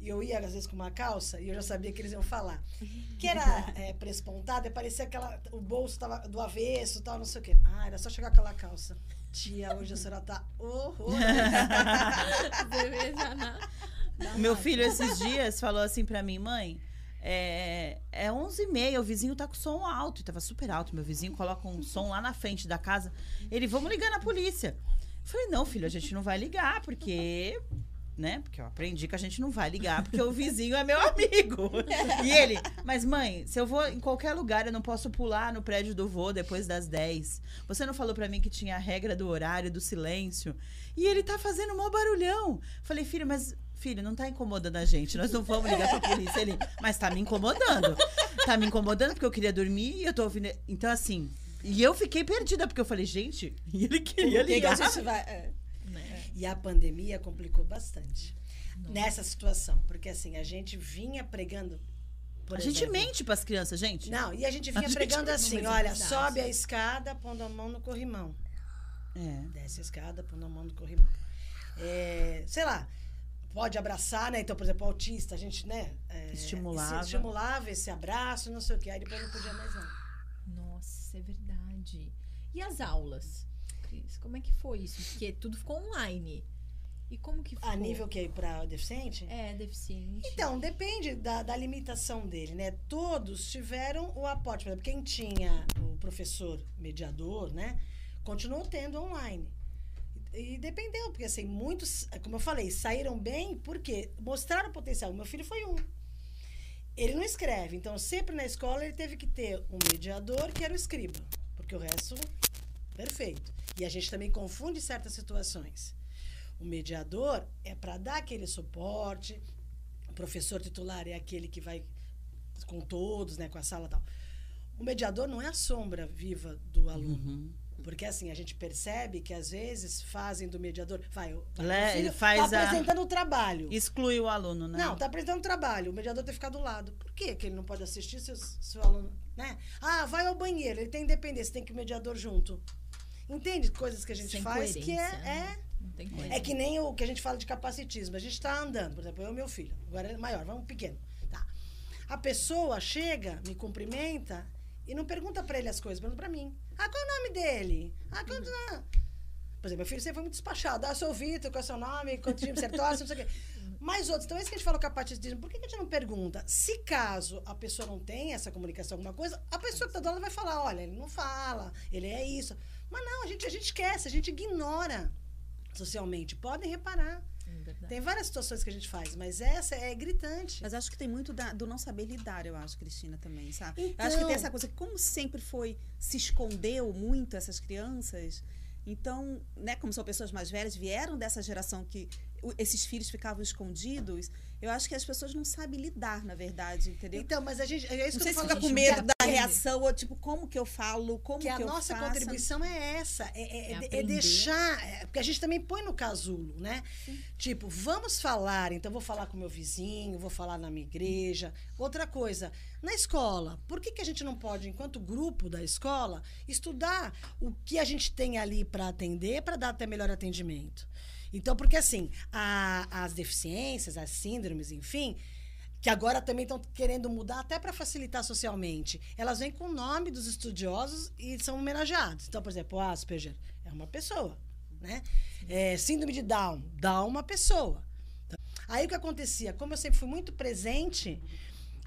E eu ia, às vezes, com uma calça e eu já sabia que eles iam falar. Que era é, prespontada e parecia que o bolso tava do avesso tal, não sei o quê. Ah, era só chegar com aquela calça. Tia, hoje a senhora tá horrorosa. Meu filho, esses dias, falou assim pra mim, mãe. É, é 11 e meia, o vizinho tá com som alto. E tava super alto. Meu vizinho coloca um som lá na frente da casa. Ele, vamos ligar na polícia. Eu falei, não, filho, a gente não vai ligar, porque né? Porque eu aprendi que a gente não vai ligar, porque o vizinho é meu amigo. E ele, mas mãe, se eu vou em qualquer lugar, eu não posso pular no prédio do vô depois das 10. Você não falou para mim que tinha a regra do horário, do silêncio? E ele tá fazendo um barulhão. Falei, filho, mas filho, não tá incomodando a gente, nós não vamos ligar pra polícia. Ele, mas tá me incomodando. Tá me incomodando porque eu queria dormir e eu tô ouvindo. Então, assim. E eu fiquei perdida, porque eu falei, gente, e ele queria ligar. Que a gente vai, é. E a pandemia complicou bastante Nossa. nessa situação. Porque assim, a gente vinha pregando. a exemplo, gente mente para as crianças, gente. Não, e a gente vinha a pregando gente assim: olha, sobe a escada, pondo a mão no corrimão. É. Desce a escada, pondo a mão no corrimão. É, sei lá, pode abraçar, né? Então, por exemplo, autista, a gente, né? É, estimulava. estimulava esse abraço, não sei o quê. Aí depois não podia mais não. Nossa, é verdade. E as aulas? Cris? Como é que foi isso? Porque tudo ficou online. E como que foi? A nível que é para deficiente? É, deficiente. Então, depende da, da limitação dele, né? Todos tiveram o aporte. Por exemplo, quem tinha o professor mediador, né? Continuou tendo online. E, e dependeu, porque assim, muitos, como eu falei, saíram bem porque mostraram o potencial. O meu filho foi um. Ele não escreve, então sempre na escola ele teve que ter um mediador que era o escriba, porque o resto perfeito. E a gente também confunde certas situações. O mediador é para dar aquele suporte, o professor titular é aquele que vai com todos, né, com a sala tal. O mediador não é a sombra viva do aluno. Uhum. Porque assim, a gente percebe que às vezes fazem do mediador. Vai, vai ele faz tá apresentando o trabalho. Exclui o aluno, né? Não, tá apresentando o trabalho. O mediador tem que ficar do lado. Por que, que ele não pode assistir se o aluno. Né? Ah, vai ao banheiro, ele tem independência, tem que o mediador junto. Entende coisas que a gente Sem faz que é. Né? É, é que nem o que a gente fala de capacitismo. A gente está andando, por exemplo, eu e meu filho, agora é maior, vamos pequeno. Tá. A pessoa chega, me cumprimenta e não pergunta para ele as coisas, pergunta para mim. Ah, qual é o nome dele? Ah, qual uhum. Por exemplo, meu filho sempre foi muito despachado. Ah, sou o Vitor, qual é o seu nome? Quanto time você torce? Não sei o quê. Mais outros. Então, esse que a gente fala capacitismo, por que a gente não pergunta? Se caso a pessoa não tem essa comunicação, alguma coisa, a pessoa que está dando vai falar: olha, ele não fala, ele é isso. Mas não, a gente, a gente esquece, a gente ignora. socialmente. Podem reparar. É tem várias situações que a gente faz, mas essa é gritante. Mas acho que tem muito da, do não saber lidar, eu acho, Cristina, também, sabe? Então... acho que tem essa coisa, como sempre foi, se escondeu muito essas crianças, então, né, como são pessoas mais velhas, vieram dessa geração que esses filhos ficavam escondidos, eu acho que as pessoas não sabem lidar, na verdade, entendeu? Então, mas a gente. É isso não que sei se fica com medo da reação, ou tipo, como que eu falo, como que, que a nossa faço. contribuição é essa. É, é, é, é deixar. É, porque a gente também põe no casulo, né? Sim. Tipo, vamos falar, então vou falar com meu vizinho, vou falar na minha igreja. Outra coisa, na escola, por que, que a gente não pode, enquanto grupo da escola, estudar o que a gente tem ali para atender, para dar até melhor atendimento? Então, porque assim, a, as deficiências, as síndromes, enfim, que agora também estão querendo mudar até para facilitar socialmente. Elas vêm com o nome dos estudiosos e são homenageados. Então, por exemplo, o Asperger é uma pessoa, né? É, síndrome de Down, Down uma pessoa. Aí o que acontecia? Como eu sempre fui muito presente,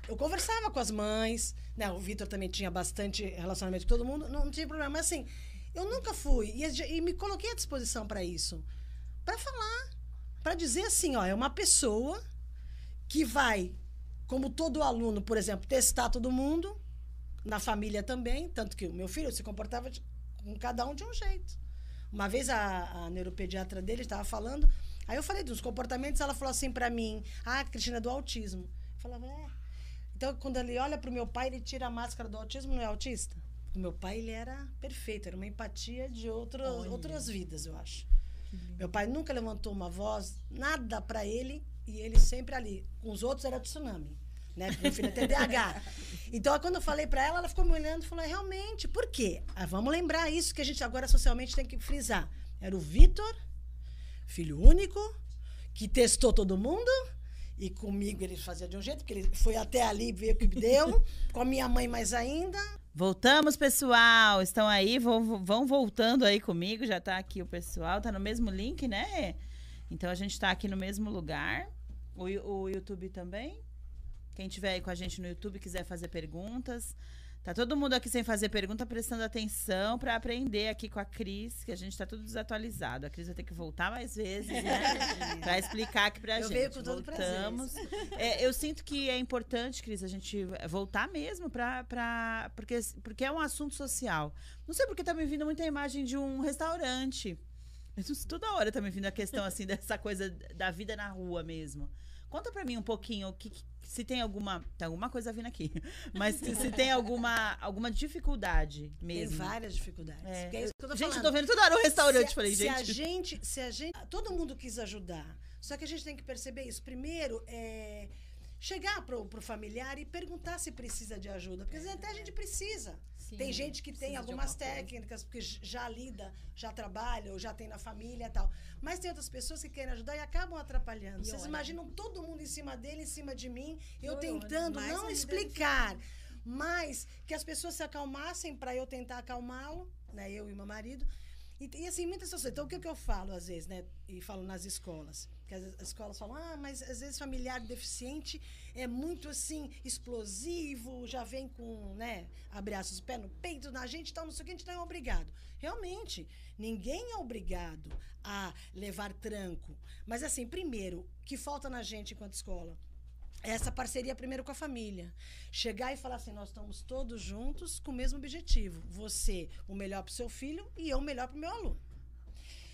eu conversava com as mães, né? O Vitor também tinha bastante relacionamento com todo mundo, não, não tinha problema. Mas assim, eu nunca fui e, e me coloquei à disposição para isso para falar, para dizer assim, ó, é uma pessoa que vai, como todo aluno, por exemplo, testar todo mundo, na família também, tanto que o meu filho se comportava de, com cada um de um jeito. Uma vez a, a neuropediatra dele estava falando, aí eu falei dos comportamentos, ela falou assim para mim: "Ah, Cristina é do autismo". Eu falava: "É". Então, quando ele olha para o meu pai, ele tira a máscara do autismo, não é autista? O meu pai, ele era perfeito, era uma empatia de outro, outras vidas, eu acho. Meu pai nunca levantou uma voz, nada para ele, e ele sempre ali. Com os outros era tsunami, né? Porque meu filho é TDAH. Então, quando eu falei para ela, ela ficou me olhando e falou: realmente, por quê? Ah, vamos lembrar isso que a gente agora socialmente tem que frisar. Era o Vitor, filho único, que testou todo mundo. E comigo ele fazia de um jeito, porque ele foi até ali viu o que deu. com a minha mãe mais ainda. Voltamos, pessoal. Estão aí, vão, vão voltando aí comigo. Já está aqui o pessoal, está no mesmo link, né? Então a gente está aqui no mesmo lugar. O, o YouTube também. Quem tiver aí com a gente no YouTube quiser fazer perguntas, Tá todo mundo aqui sem fazer pergunta, prestando atenção para aprender aqui com a Cris, que a gente tá tudo desatualizado. A Cris vai ter que voltar mais vezes, né? para explicar aqui pra eu gente. Veio com todo Voltamos. É, eu sinto que é importante, Cris, a gente voltar mesmo para pra porque porque é um assunto social. Não sei porque tá me vindo muita imagem de um restaurante. Toda hora tá me vindo a questão assim dessa coisa da vida na rua mesmo. Conta para mim um pouquinho o que, se tem alguma. Tem alguma coisa vindo aqui. Mas se, se tem alguma, alguma dificuldade mesmo. Tem várias dificuldades. É. É eu tô gente, falando. tô vendo toda hora um restaurante. Se, falei, se gente. A gente. Se a gente. Todo mundo quis ajudar. Só que a gente tem que perceber isso. Primeiro, é chegar pro, pro familiar e perguntar se precisa de ajuda. Porque às vezes até a gente precisa. Sim, tem gente que tem algumas técnicas, porque já lida, já trabalha, ou já tem na família e tal. Mas tem outras pessoas que querem ajudar e acabam atrapalhando. E Vocês olha. imaginam todo mundo em cima dele, em cima de mim, eu tentando não explicar. Mas que as pessoas se acalmassem para eu tentar acalmá-lo, né? Eu e meu marido. E, e, assim, muitas pessoas. Então, o que, que eu falo, às vezes, né? E falo nas escolas. Que as, as, escolas falam, ah, mas às vezes familiar deficiente é muito assim, explosivo, já vem com, né? Abre aspas, pé no peito na gente, tal, não sei o que, a gente não é obrigado. Realmente, ninguém é obrigado a levar tranco. Mas, assim, primeiro, que falta na gente enquanto escola? Essa parceria primeiro com a família. Chegar e falar assim: nós estamos todos juntos com o mesmo objetivo. Você, o melhor para o seu filho e eu, o melhor para o meu aluno.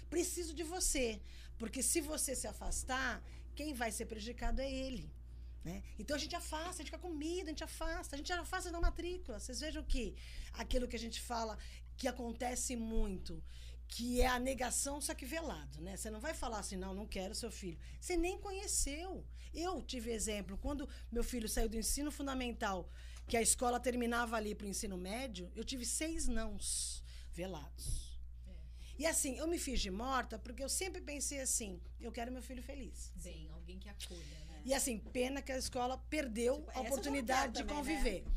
Preciso de você, porque se você se afastar, quem vai ser prejudicado é ele. Né? Então a gente afasta, a gente fica com medo, a gente afasta, a gente afasta da matrícula. Vocês vejam que aquilo que a gente fala que acontece muito, que é a negação, só que velado, né? Você não vai falar assim, não, não quero seu filho. Você nem conheceu. Eu tive exemplo, quando meu filho saiu do ensino fundamental, que a escola terminava ali para o ensino médio, eu tive seis nãos velados. É. E assim, eu me fiz de morta porque eu sempre pensei assim: eu quero meu filho feliz. Sim, alguém que acolha, né? E assim, pena que a escola perdeu tipo, a oportunidade de também, né? conviver. Né?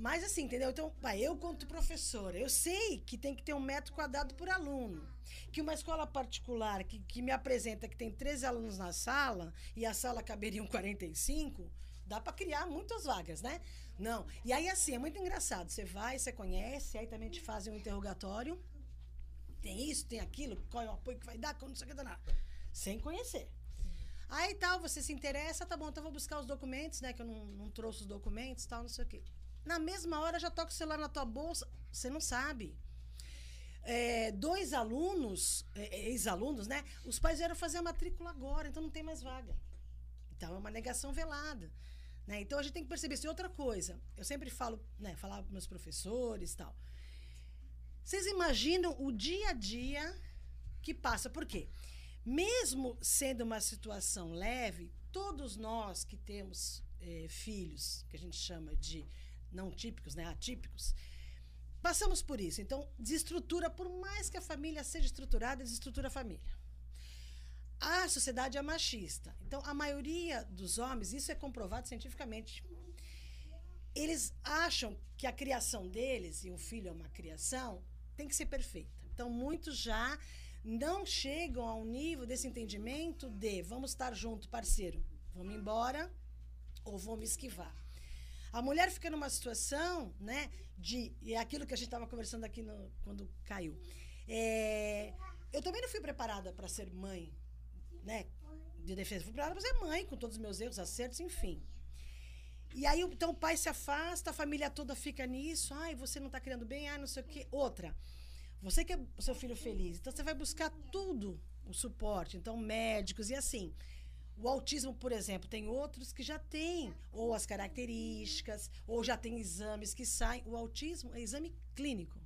Mas assim, entendeu? Então, eu quanto professora, eu sei que tem que ter um metro quadrado por aluno. Que uma escola particular que, que me apresenta que tem 13 alunos na sala e a sala caberiam 45, dá para criar muitas vagas, né? Não. E aí, assim, é muito engraçado. Você vai, você conhece, aí também te fazem um interrogatório. tem isso, tem aquilo, qual é o apoio que vai dar, quando não sei o que dá Sem conhecer. Aí tal, você se interessa, tá bom, então vou buscar os documentos, né? Que eu não, não trouxe os documentos, tal, não sei o quê. Na mesma hora já toca o celular na tua bolsa, você não sabe. É, dois alunos, é, é, ex-alunos, né? Os pais vieram fazer a matrícula agora, então não tem mais vaga. Então é uma negação velada. Né? Então a gente tem que perceber isso. E outra coisa, eu sempre falo, né, falar para meus professores tal. Vocês imaginam o dia a dia que passa? Por quê? Mesmo sendo uma situação leve, todos nós que temos eh, filhos, que a gente chama de não típicos, né, atípicos, passamos por isso. Então, desestrutura, por mais que a família seja estruturada, desestrutura a família. A sociedade é machista. Então, a maioria dos homens, isso é comprovado cientificamente, eles acham que a criação deles, e um filho é uma criação, tem que ser perfeita. Então, muitos já não chegam ao nível desse entendimento de vamos estar junto, parceiro, vamos embora ou vou me esquivar. A mulher fica numa situação, né, de. É aquilo que a gente estava conversando aqui no, quando caiu. É, eu também não fui preparada para ser mãe, né, de defesa. Fui preparada para ser mãe, com todos os meus erros, acertos, enfim. E aí, então, o pai se afasta, a família toda fica nisso. Ai, você não está criando bem, ai, não sei o quê. Outra. Você quer o seu filho feliz, então você vai buscar tudo, o suporte, então médicos e assim. O autismo, por exemplo, tem outros que já têm ou as características, ou já tem exames que saem. O autismo é exame clínico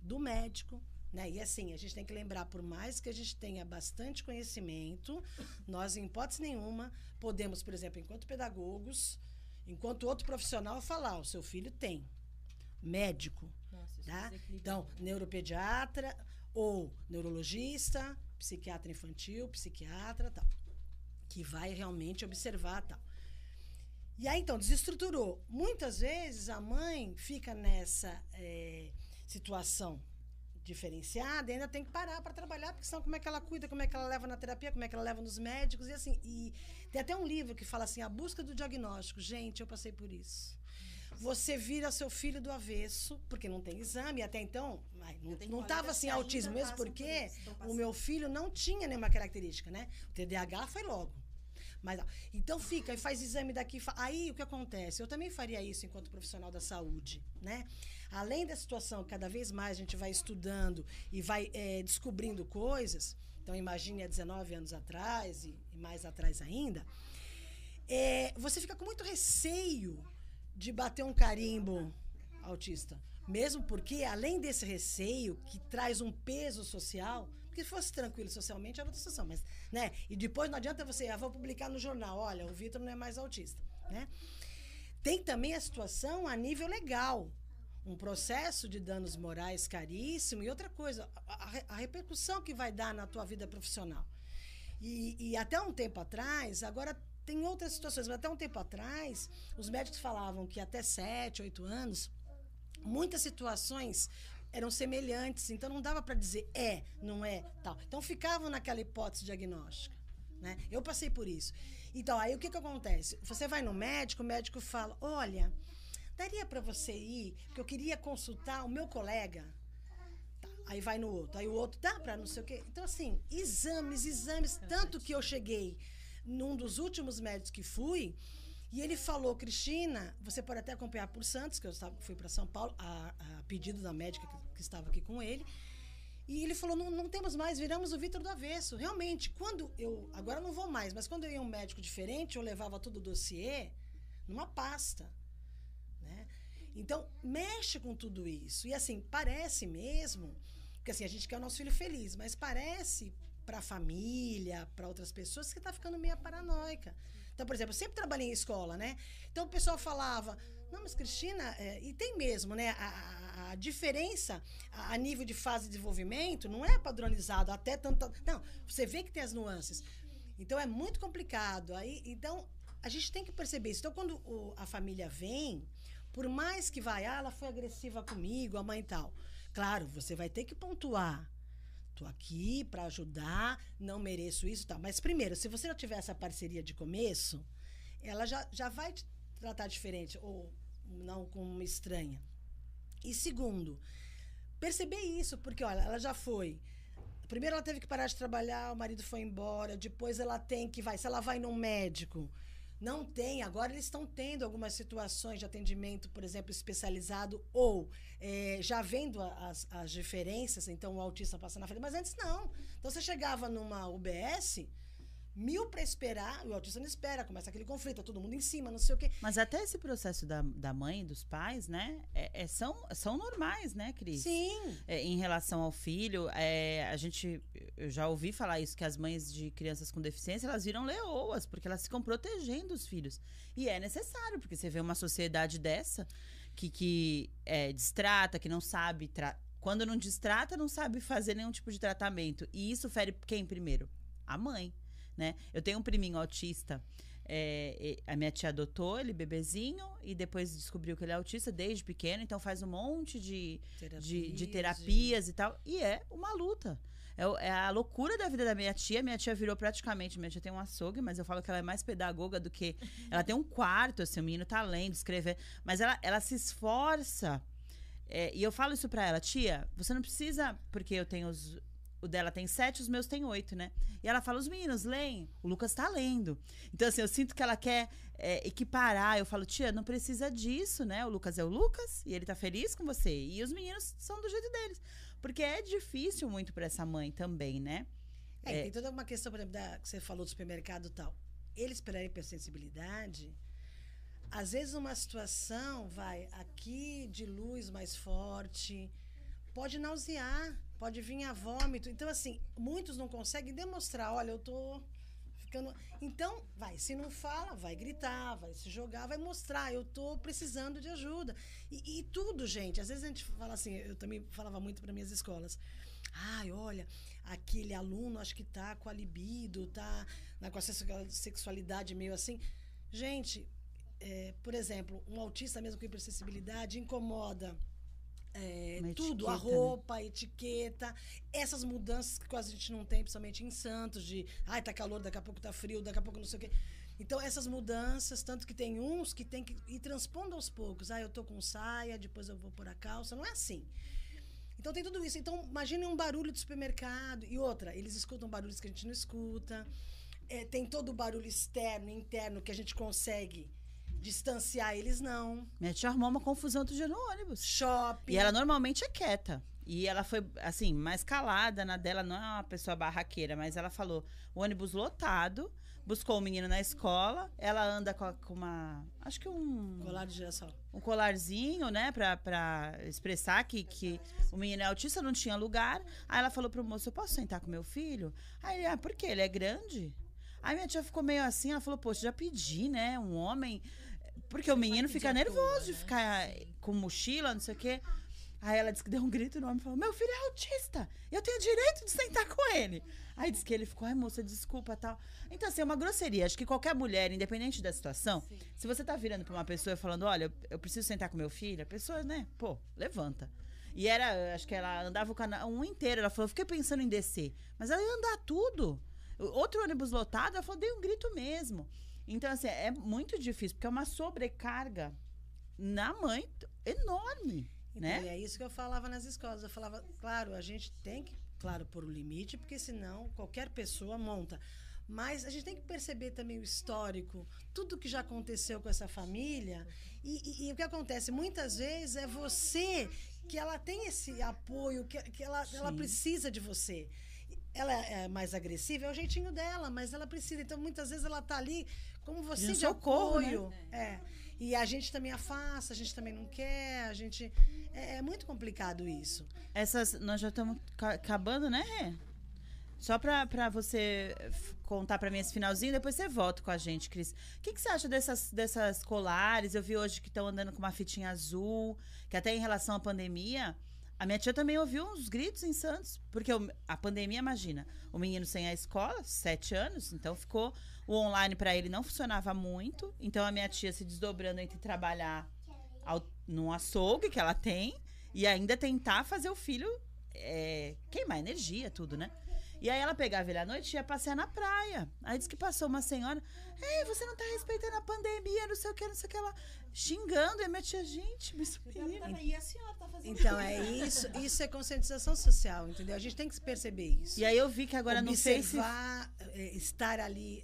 do médico, né? E assim, a gente tem que lembrar, por mais que a gente tenha bastante conhecimento, nós, em hipótese nenhuma, podemos, por exemplo, enquanto pedagogos, enquanto outro profissional, falar: o seu filho tem médico. Nossa, tá? Então, neuropediatra ou neurologista, psiquiatra infantil, psiquiatra, tal. Que vai realmente observar tal. E aí, então, desestruturou. Muitas vezes a mãe fica nessa é, situação diferenciada e ainda tem que parar para trabalhar, porque senão como é que ela cuida, como é que ela leva na terapia, como é que ela leva nos médicos e assim. E tem até um livro que fala assim, a busca do diagnóstico. Gente, eu passei por isso. Você vira seu filho do avesso, porque não tem exame, até então não estava assim autismo, mesmo porque por o meu filho não tinha nenhuma característica, né? O TDAH foi logo. Mas, então fica e faz exame daqui. Aí o que acontece? Eu também faria isso enquanto profissional da saúde, né? Além da situação, cada vez mais a gente vai estudando e vai é, descobrindo coisas. Então imagine há 19 anos atrás e, e mais atrás ainda. É, você fica com muito receio de bater um carimbo autista. Mesmo porque, além desse receio que traz um peso social, porque se fosse tranquilo socialmente era outra situação, mas, né? E depois não adianta você, ah, vou publicar no jornal, olha, o Vitor não é mais autista, né? Tem também a situação a nível legal. Um processo de danos morais caríssimo e outra coisa, a, a repercussão que vai dar na tua vida profissional. E, e até um tempo atrás, agora tem outras situações, mas até um tempo atrás, os médicos falavam que até 7, 8 anos, muitas situações eram semelhantes, então não dava para dizer é, não é, tal. Então ficavam naquela hipótese diagnóstica. Né? Eu passei por isso. Então, aí o que, que acontece? Você vai no médico, o médico fala: olha, daria para você ir, porque eu queria consultar o meu colega. Tá, aí vai no outro, aí o outro dá para não sei o quê. Então, assim, exames, exames, tanto que eu cheguei num dos últimos médicos que fui, e ele falou, Cristina, você pode até acompanhar por Santos, que eu fui para São Paulo, a, a, pedido da médica que, que, estava aqui com ele. E ele falou: não, não temos mais, viramos o Vitor do avesso. Realmente, quando eu. Agora não vou mais, mas quando eu ia um médico diferente, eu levava todo o dossiê numa pasta. Né? Então, mexe com tudo isso. E assim, parece mesmo. Porque assim, a gente quer o nosso filho feliz, mas parece para a família, para outras pessoas, que está ficando meio paranoica. Então, por exemplo, eu sempre trabalhei em escola, né? Então o pessoal falava, não, mas Cristina, é, e tem mesmo, né? A, a, diferença a, a, nível de fase de desenvolvimento não é padronizado até tanto. Não, você vê que tem as nuances. Então é muito complicado. Aí, então, a gente tem que perceber isso. Então, quando o, a família vem, por mais que vai, ah, ela foi agressiva comigo, a mãe e tal. Claro, você vai ter que pontuar Tô aqui para ajudar, não mereço isso, tal. Mas primeiro, se você já tiver essa parceria de começo, ela já, já vai te tratar diferente ou não como uma estranha. E segundo, perceber isso, porque olha, ela já foi. Primeiro ela teve que parar de trabalhar, o marido foi embora, depois ela tem que vai, se ela vai num médico, não tem. Agora eles estão tendo algumas situações de atendimento, por exemplo, especializado ou é, já vendo as, as diferenças, então o autista passa na frente. Mas antes não. Então você chegava numa UBS, mil para esperar, o autista não espera, começa aquele conflito, tá todo mundo em cima, não sei o quê. Mas até esse processo da, da mãe dos pais, né, é, é, são, são normais, né, Cris? Sim. É, em relação ao filho, é, a gente, eu já ouvi falar isso, que as mães de crianças com deficiência, elas viram leoas, porque elas ficam protegendo os filhos. E é necessário, porque você vê uma sociedade dessa, que, que é, distrata, que não sabe... Quando não distrata, não sabe fazer nenhum tipo de tratamento. E isso fere quem primeiro? A mãe né? Eu tenho um priminho autista. É, a minha tia adotou ele bebezinho e depois descobriu que ele é autista desde pequeno, então faz um monte de terapias, de, de terapias e tal. E é uma luta. É, é, a loucura da vida da minha tia. Minha tia virou praticamente. Minha tia tem um açougue, mas eu falo que ela é mais pedagoga do que. Ela tem um quarto, assim, o menino tá lendo, escrever. Mas ela, ela se esforça. É, e eu falo isso pra ela, tia, você não precisa. Porque eu tenho os, o dela tem sete, os meus tem oito, né? E ela fala, os meninos leem, o Lucas tá lendo. Então, assim, eu sinto que ela quer é, equiparar. Eu falo, tia, não precisa disso, né? O Lucas é o Lucas e ele tá feliz com você. E os meninos são do jeito deles. Porque é difícil muito para essa mãe também, né? É, é, tem toda uma questão, por exemplo, da, que você falou do supermercado e tal. Eles, pela hipersensibilidade, às vezes uma situação vai aqui de luz mais forte, pode nausear pode vir a vômito. Então, assim, muitos não conseguem demonstrar, olha, eu tô ficando. Então, vai, se não fala, vai gritar, vai se jogar, vai mostrar, eu tô precisando de ajuda. E, e tudo, gente. Às vezes a gente fala assim, eu também falava muito para minhas escolas. Ai, olha, aquele aluno acho que tá com a libido, tá na, com a sexualidade meio assim. Gente, é, por exemplo, um autista mesmo com hipersensibilidade incomoda é, tudo, a né? roupa, né? a etiqueta, essas mudanças que quase a gente não tem, principalmente em Santos, de ai, tá calor, daqui a pouco tá frio, daqui a pouco não sei o quê. Então, essas mudanças, tanto que tem uns que tem que ir transpondo aos poucos. Ah, eu tô com saia, depois eu vou pôr a calça. Não é assim. Então tem tudo isso. Então, imagine um barulho de supermercado. E outra, eles escutam barulhos que a gente não escuta. É, tem todo o barulho externo, interno, que a gente consegue Distanciar eles, não. Minha tia arrumou uma confusão outro dia no ônibus. Shopping. E ela normalmente é quieta. E ela foi, assim, mais calada na dela, não é uma pessoa barraqueira, mas ela falou: o ônibus lotado, buscou o menino na escola, ela anda com, uma. Acho que um. Colar de girassol. Um colarzinho, né, pra, pra expressar que, que o menino é autista, não tinha lugar. Aí ela falou pro moço: eu posso sentar com meu filho? Aí ele, ah, por quê? Ele é grande? Aí minha tia ficou meio assim, ela falou, poxa, já pedi, né? Um homem porque o menino fica nervoso de né? ficar com mochila, não sei o quê. Aí ela disse que deu um grito no homem e falou: Meu filho é autista, eu tenho direito de sentar com ele. Aí disse que ele ficou: Ai, moça, desculpa tal. Então, assim, é uma grosseria. Acho que qualquer mulher, independente da situação, Sim. se você tá virando pra uma pessoa e falando: Olha, eu preciso sentar com meu filho, a pessoa, né, pô, levanta. E era, acho que ela andava o canal um inteiro. Ela falou: Fiquei pensando em descer. Mas ela ia andar tudo. Outro ônibus lotado, ela falou: Dei um grito mesmo. Então, assim, é muito difícil, porque é uma sobrecarga na mãe enorme. Então, né? é isso que eu falava nas escolas. Eu falava, claro, a gente tem que, claro, pôr o limite, porque senão qualquer pessoa monta. Mas a gente tem que perceber também o histórico, tudo que já aconteceu com essa família. E, e, e o que acontece muitas vezes é você que ela tem esse apoio, que, que ela, ela precisa de você ela é mais agressiva, é o jeitinho dela, mas ela precisa. Então, muitas vezes ela tá ali como você de, de apoio. Né? É. E a gente também afasta, a gente também não quer, a gente. É, é muito complicado isso. Essas. Nós já estamos acabando, né, Rê? Só para você contar para mim esse finalzinho, depois você volta com a gente, Cris. O que, que você acha dessas, dessas colares? Eu vi hoje que estão andando com uma fitinha azul, que até em relação à pandemia, a minha tia também ouviu uns gritos em Santos, porque a pandemia, imagina, o menino sem a escola, sete anos, então ficou. O online para ele não funcionava muito, então a minha tia se desdobrando entre trabalhar ao, num açougue que ela tem e ainda tentar fazer o filho é, queimar energia, tudo, né? E aí ela pegava ele à noite e ia passear na praia. Aí disse que passou uma senhora, ei, você não tá respeitando a pandemia, não sei o que, não sei o que lá. Xingando, e a minha tia, gente, mas E a senhora tá fazendo Então, é isso, isso é conscientização social, entendeu? A gente tem que perceber isso. E aí eu vi que agora Observar, no Face... É, estar ali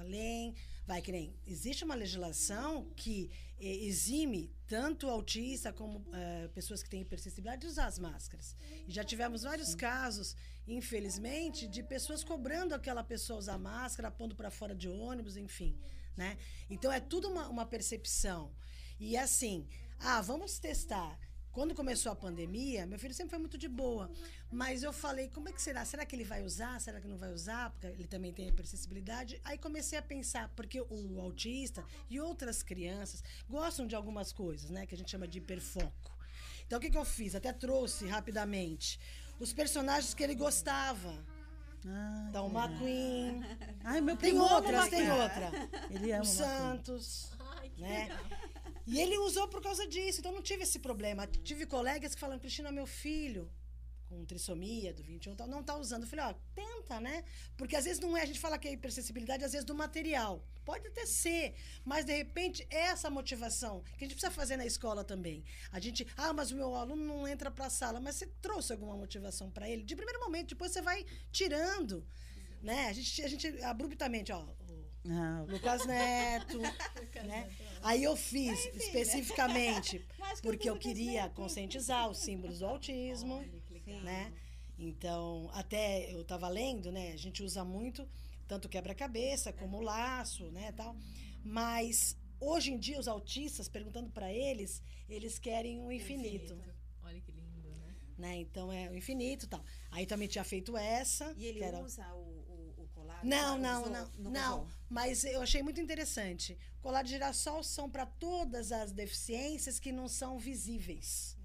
além, vai que nem. Existe uma legislação que eh, exime tanto autista como eh, pessoas que têm hipersensibilidade de usar as máscaras. E já tivemos vários Sim. casos, infelizmente, de pessoas cobrando aquela pessoa usar máscara, pondo para fora de ônibus, enfim. Né? Então é tudo uma, uma percepção. E assim, ah, vamos testar. Quando começou a pandemia, meu filho sempre foi muito de boa. Mas eu falei, como é que será? Será que ele vai usar? Será que não vai usar? Porque ele também tem hipersensibilidade. Aí comecei a pensar, porque o autista e outras crianças gostam de algumas coisas, né? Que a gente chama de hiperfoco. Então o que, que eu fiz? Até trouxe rapidamente os personagens que ele gostava. Ah, então, o McQueen. Ai, meu tem outras, tem outra. Ele ama o Santos. Ai, né? E ele usou por causa disso, então não tive esse problema. Tive colegas que falam, Cristina, meu filho, com trissomia do 21 tal, não está usando. Eu falei, ó, tenta, né? Porque às vezes não é, a gente fala que é hipersensibilidade, às vezes do material. Pode até ser, mas de repente é essa motivação que a gente precisa fazer na escola também. A gente, ah, mas o meu aluno não entra para a sala, mas você trouxe alguma motivação para ele? De primeiro momento, depois você vai tirando, né? A gente, a gente abruptamente, ó, ah, Lucas Neto. né? Aí eu fiz especificamente porque eu queria conscientizar os símbolos do autismo. Né? Então, até eu estava lendo, né? A gente usa muito tanto quebra-cabeça como laço, né, tal. Mas hoje em dia os autistas perguntando para eles, eles querem o infinito. infinito. Olha que lindo, né? né? Então é o infinito, tal. Aí também tinha feito essa. E ele era... usa o colar? Não, não, não. Não, não mas eu achei muito interessante. Colar de girassol são para todas as deficiências que não são visíveis.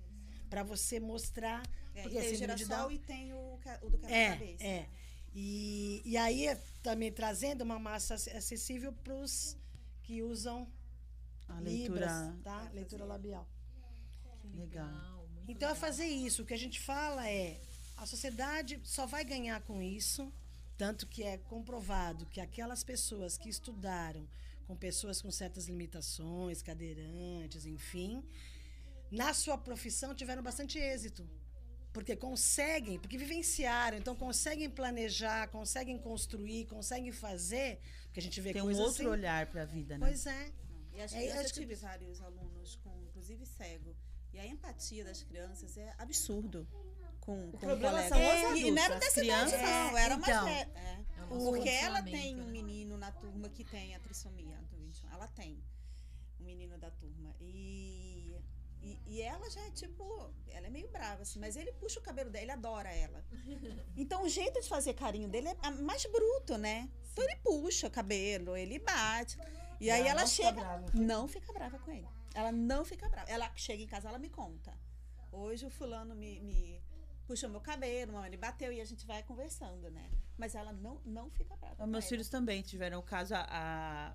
Para você mostrar. É, porque, tem assim, o girassol e tem o, o do quebra-cabeça. É, é. E, e aí também trazendo uma massa acessível para os que usam a leitura, Libras, tá? leitura labial. legal. Então é fazer isso. O que a gente fala é a sociedade só vai ganhar com isso tanto que é comprovado que aquelas pessoas que estudaram com pessoas com certas limitações, cadeirantes, enfim, na sua profissão tiveram bastante êxito. Porque conseguem, porque vivenciaram, então conseguem planejar, conseguem construir, conseguem fazer. Porque a gente vê Tem um outro assim. olhar para a vida, né? Pois é. E as é, eu tive que... vários alunos, com, inclusive cego. E a empatia das crianças é absurdo com, com o problema um são os adultos, e não era dessa crianças, não, era então, mais é, é. Porque ela tem um né? menino na turma que tem a trissomia do 21. Ela tem um menino da turma. E, e, e, ela já é tipo. Ela é meio brava, assim, mas ele puxa o cabelo dela, ele adora ela. Então o jeito de fazer carinho dele é mais bruto, né? Então ele puxa o cabelo, ele bate. E, e aí ela, ela chega. Não fica brava com ele. Ela não fica brava. Ela chega em casa, ela me conta. Hoje o fulano me, me puxou meu cabelo, ele bateu e a gente vai conversando, né? Mas ela não, não fica brava. Meus filhos também tiveram o caso, a, a,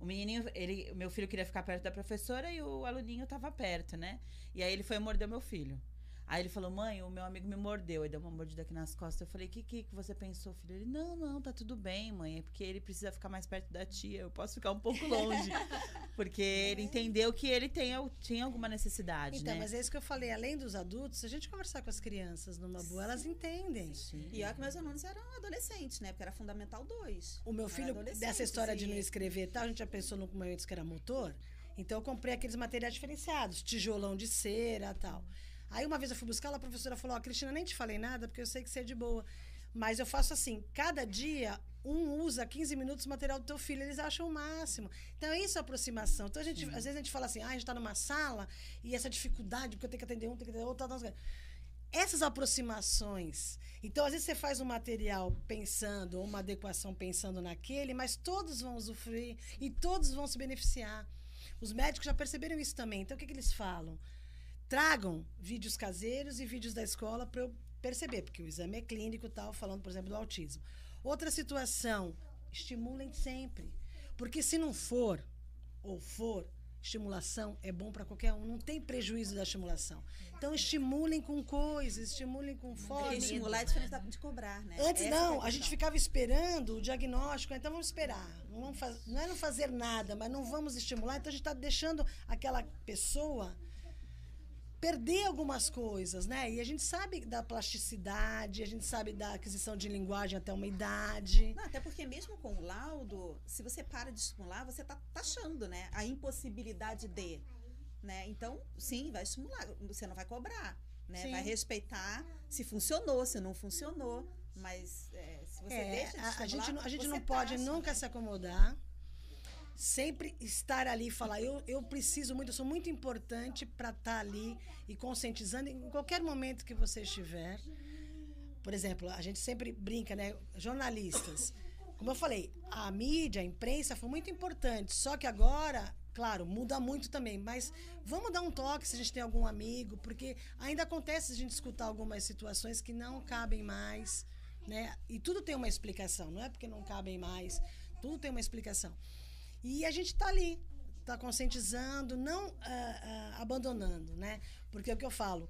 o menininho, ele, meu filho queria ficar perto da professora e o aluninho estava perto, né? E aí ele foi morder meu filho. Aí ele falou, mãe, o meu amigo me mordeu. Aí deu uma mordida aqui nas costas. Eu falei, o que, que, que você pensou, filho? Ele, não, não, tá tudo bem, mãe. É porque ele precisa ficar mais perto da tia. Eu posso ficar um pouco longe. porque ele entendeu que ele tem, tinha alguma necessidade, então, né? mas é isso que eu falei. Além dos adultos, se a gente conversar com as crianças numa boa, elas entendem. Sim. E olha que meus alunos eram adolescentes, né? Porque era Fundamental 2. O meu filho, dessa história de não escrever tal, a gente já pensou no momento que era motor. Então, eu comprei aqueles materiais diferenciados. Tijolão de cera tal. Aí uma vez eu fui buscar, a professora falou: Ó, oh, Cristina, nem te falei nada, porque eu sei que você é de boa. Mas eu faço assim: cada dia um usa 15 minutos o material do teu filho, eles acham o máximo. Então, isso é aproximação. Então, a gente, às vezes a gente fala assim: ah, a gente está numa sala e essa dificuldade, porque eu tenho que atender um, tenho que atender outro, tal, tal, essas aproximações. Então, às vezes você faz um material pensando, ou uma adequação pensando naquele, mas todos vão usufruir e todos vão se beneficiar. Os médicos já perceberam isso também. Então, o que, que eles falam? Tragam vídeos caseiros e vídeos da escola para eu perceber, porque o exame é clínico e tal, falando, por exemplo, do autismo. Outra situação, estimulem sempre. Porque se não for, ou for, estimulação é bom para qualquer um, não tem prejuízo da estimulação. Então estimulem com coisas, estimulem com fotos. Estimular é diferente de cobrar, né? Antes Essa não, é a, a, gente ficava esperando o diagnóstico, então vamos esperar. Não, vamos faz, não é não fazer nada, mas não vamos estimular, então a gente está deixando aquela pessoa perder algumas coisas, né? E a gente sabe da plasticidade, a gente sabe da aquisição de linguagem até uma idade. Não, até porque mesmo com o laudo, se você para de estimular, você está taxando, né? A impossibilidade de, né? Então, sim, vai estimular, você não vai cobrar, né? Sim. Vai respeitar se funcionou, se não funcionou, mas é, se você é, deixa de estimular, a gente, a gente não pode taxa, nunca né? se acomodar sempre estar ali e falar, eu, eu preciso muito, eu sou muito importante para estar tá ali e conscientizando em qualquer momento que você estiver. Por exemplo, a gente sempre brinca, né? Jornalistas. Como eu falei, a mídia, a imprensa foi muito importante, só que agora Claro, muda muito também, mas vamos dar um toque se a gente tem algum amigo, porque ainda acontece a gente escutar algumas situações que não cabem mais, né? E tudo tem uma explicação, não é porque não cabem mais, tudo tem uma explicação. E a gente está ali, está conscientizando, não uh, uh, abandonando, né? Porque é o que eu falo,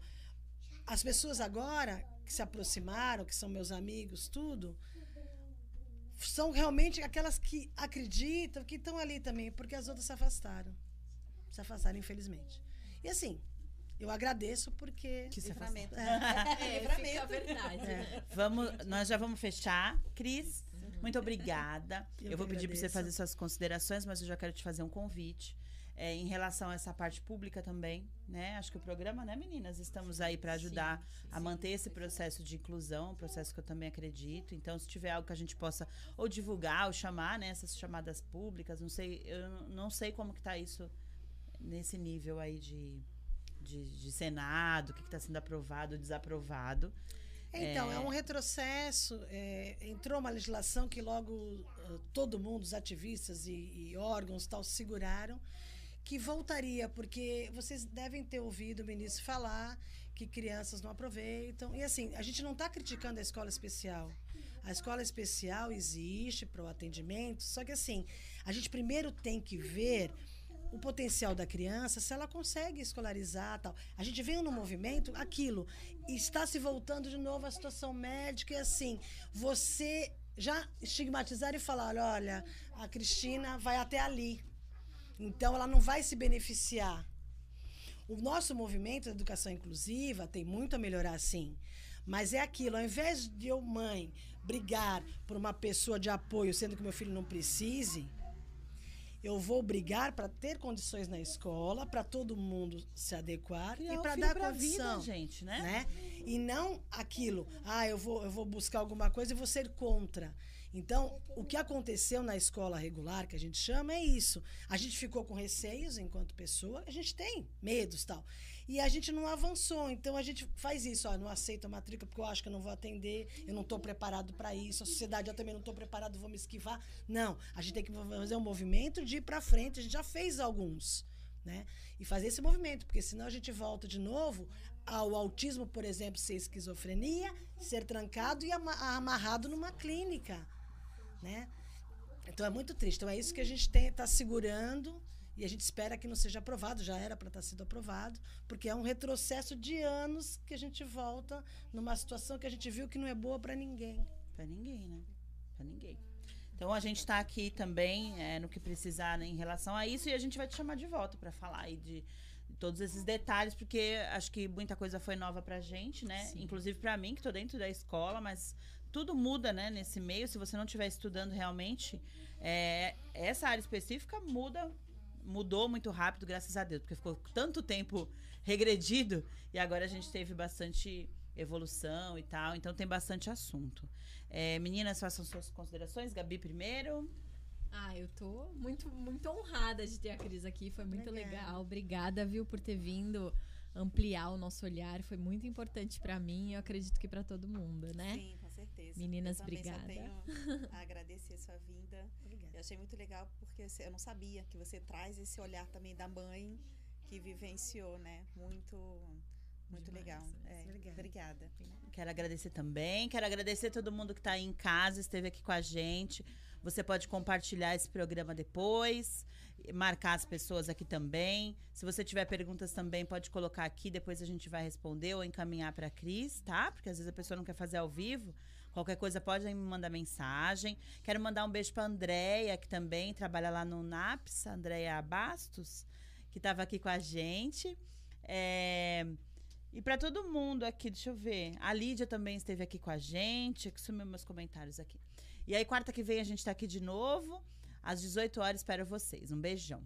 as pessoas agora que se aproximaram, que são meus amigos, tudo, são realmente aquelas que acreditam, que estão ali também, porque as outras se afastaram. Se afastaram, infelizmente. E assim, eu agradeço porque. Que livramento. É, é, livramento. verdade. É. Vamos, nós já vamos fechar. Cris, muito obrigada. Eu, eu vou pedir para você fazer suas considerações, mas eu já quero te fazer um convite. É, em relação a essa parte pública também, né? Acho que o programa, né, meninas, estamos aí para ajudar sim, sim, a manter esse processo de inclusão, um processo que eu também acredito. Então, se tiver algo que a gente possa ou divulgar ou chamar, né, essas chamadas públicas, não sei, eu não sei como que tá isso nesse nível aí de, de, de Senado, o que está sendo aprovado, desaprovado. Então, é, é um retrocesso. É, entrou uma legislação que logo uh, todo mundo, os ativistas e, e, órgãos tal, seguraram, que voltaria, porque vocês devem ter ouvido o ministro falar que crianças não aproveitam. E assim, a gente não está criticando a escola especial. A escola especial existe para o atendimento, só que assim, a gente primeiro tem que ver o potencial da criança, se ela consegue escolarizar tal. A gente vem no movimento aquilo está se voltando de novo à situação médica e assim, você já estigmatizar e falar, olha, a Cristina vai até ali. Então ela não vai se beneficiar. O nosso movimento de educação inclusiva tem muito a melhorar sim. Mas é aquilo, ao invés de eu, mãe, brigar por uma pessoa de apoio, sendo que meu filho não precise, eu vou brigar para ter condições na escola, para todo mundo se adequar Criar e para dar condição, vida, gente, né? né? E não aquilo, ah, eu vou, eu vou buscar alguma coisa e vou ser contra. Então, o que aconteceu na escola regular, que a gente chama, é isso. A gente ficou com receios enquanto pessoa, a gente tem medos tal. E a gente não avançou. Então, a gente faz isso. Ó, não aceito a matrícula porque eu acho que eu não vou atender, eu não estou preparado para isso, a sociedade eu também não estou preparado, vou me esquivar. Não, a gente tem que fazer um movimento de ir para frente. A gente já fez alguns. Né? E fazer esse movimento, porque senão a gente volta de novo ao autismo, por exemplo, ser esquizofrenia, ser trancado e amarrado numa clínica né? Então é muito triste. Então é isso que a gente está segurando e a gente espera que não seja aprovado. Já era para estar tá sido aprovado, porque é um retrocesso de anos que a gente volta numa situação que a gente viu que não é boa para ninguém. Para ninguém, né? Para ninguém. Então a gente está aqui também é, no que precisar né, em relação a isso e a gente vai te chamar de volta para falar de, todos esses detalhes, porque acho que muita coisa foi nova para gente, né? Sim. Inclusive para mim que estou dentro da escola, mas tudo muda, né, nesse meio. Se você não estiver estudando realmente, é, essa área específica muda, mudou muito rápido, graças a Deus, porque ficou tanto tempo regredido e agora a gente teve bastante evolução e tal, então tem bastante assunto. É, meninas, façam suas considerações. Gabi primeiro. Ah, eu tô muito, muito honrada de ter a Cris aqui. Foi muito legal. legal. Obrigada, viu, por ter vindo ampliar o nosso olhar. Foi muito importante para mim e eu acredito que para todo mundo, né? Sim, com certeza. Meninas, obrigada. tenho a agradecer a sua vinda. Eu achei muito legal porque eu não sabia que você traz esse olhar também da mãe que vivenciou, né? Muito muito Demais, legal. É, obrigada. obrigada. Quero agradecer também. Quero agradecer todo mundo que está aí em casa, esteve aqui com a gente. Você pode compartilhar esse programa depois, marcar as pessoas aqui também. Se você tiver perguntas também, pode colocar aqui, depois a gente vai responder ou encaminhar para a Cris, tá? Porque às vezes a pessoa não quer fazer ao vivo. Qualquer coisa pode me mandar mensagem. Quero mandar um beijo para Andréia, que também trabalha lá no NAPS, Andréia Bastos, que estava aqui com a gente. É... E para todo mundo aqui, deixa eu ver. A Lídia também esteve aqui com a gente, que sumiu meus comentários aqui. E aí, quarta que vem, a gente está aqui de novo. Às 18 horas, espero vocês. Um beijão.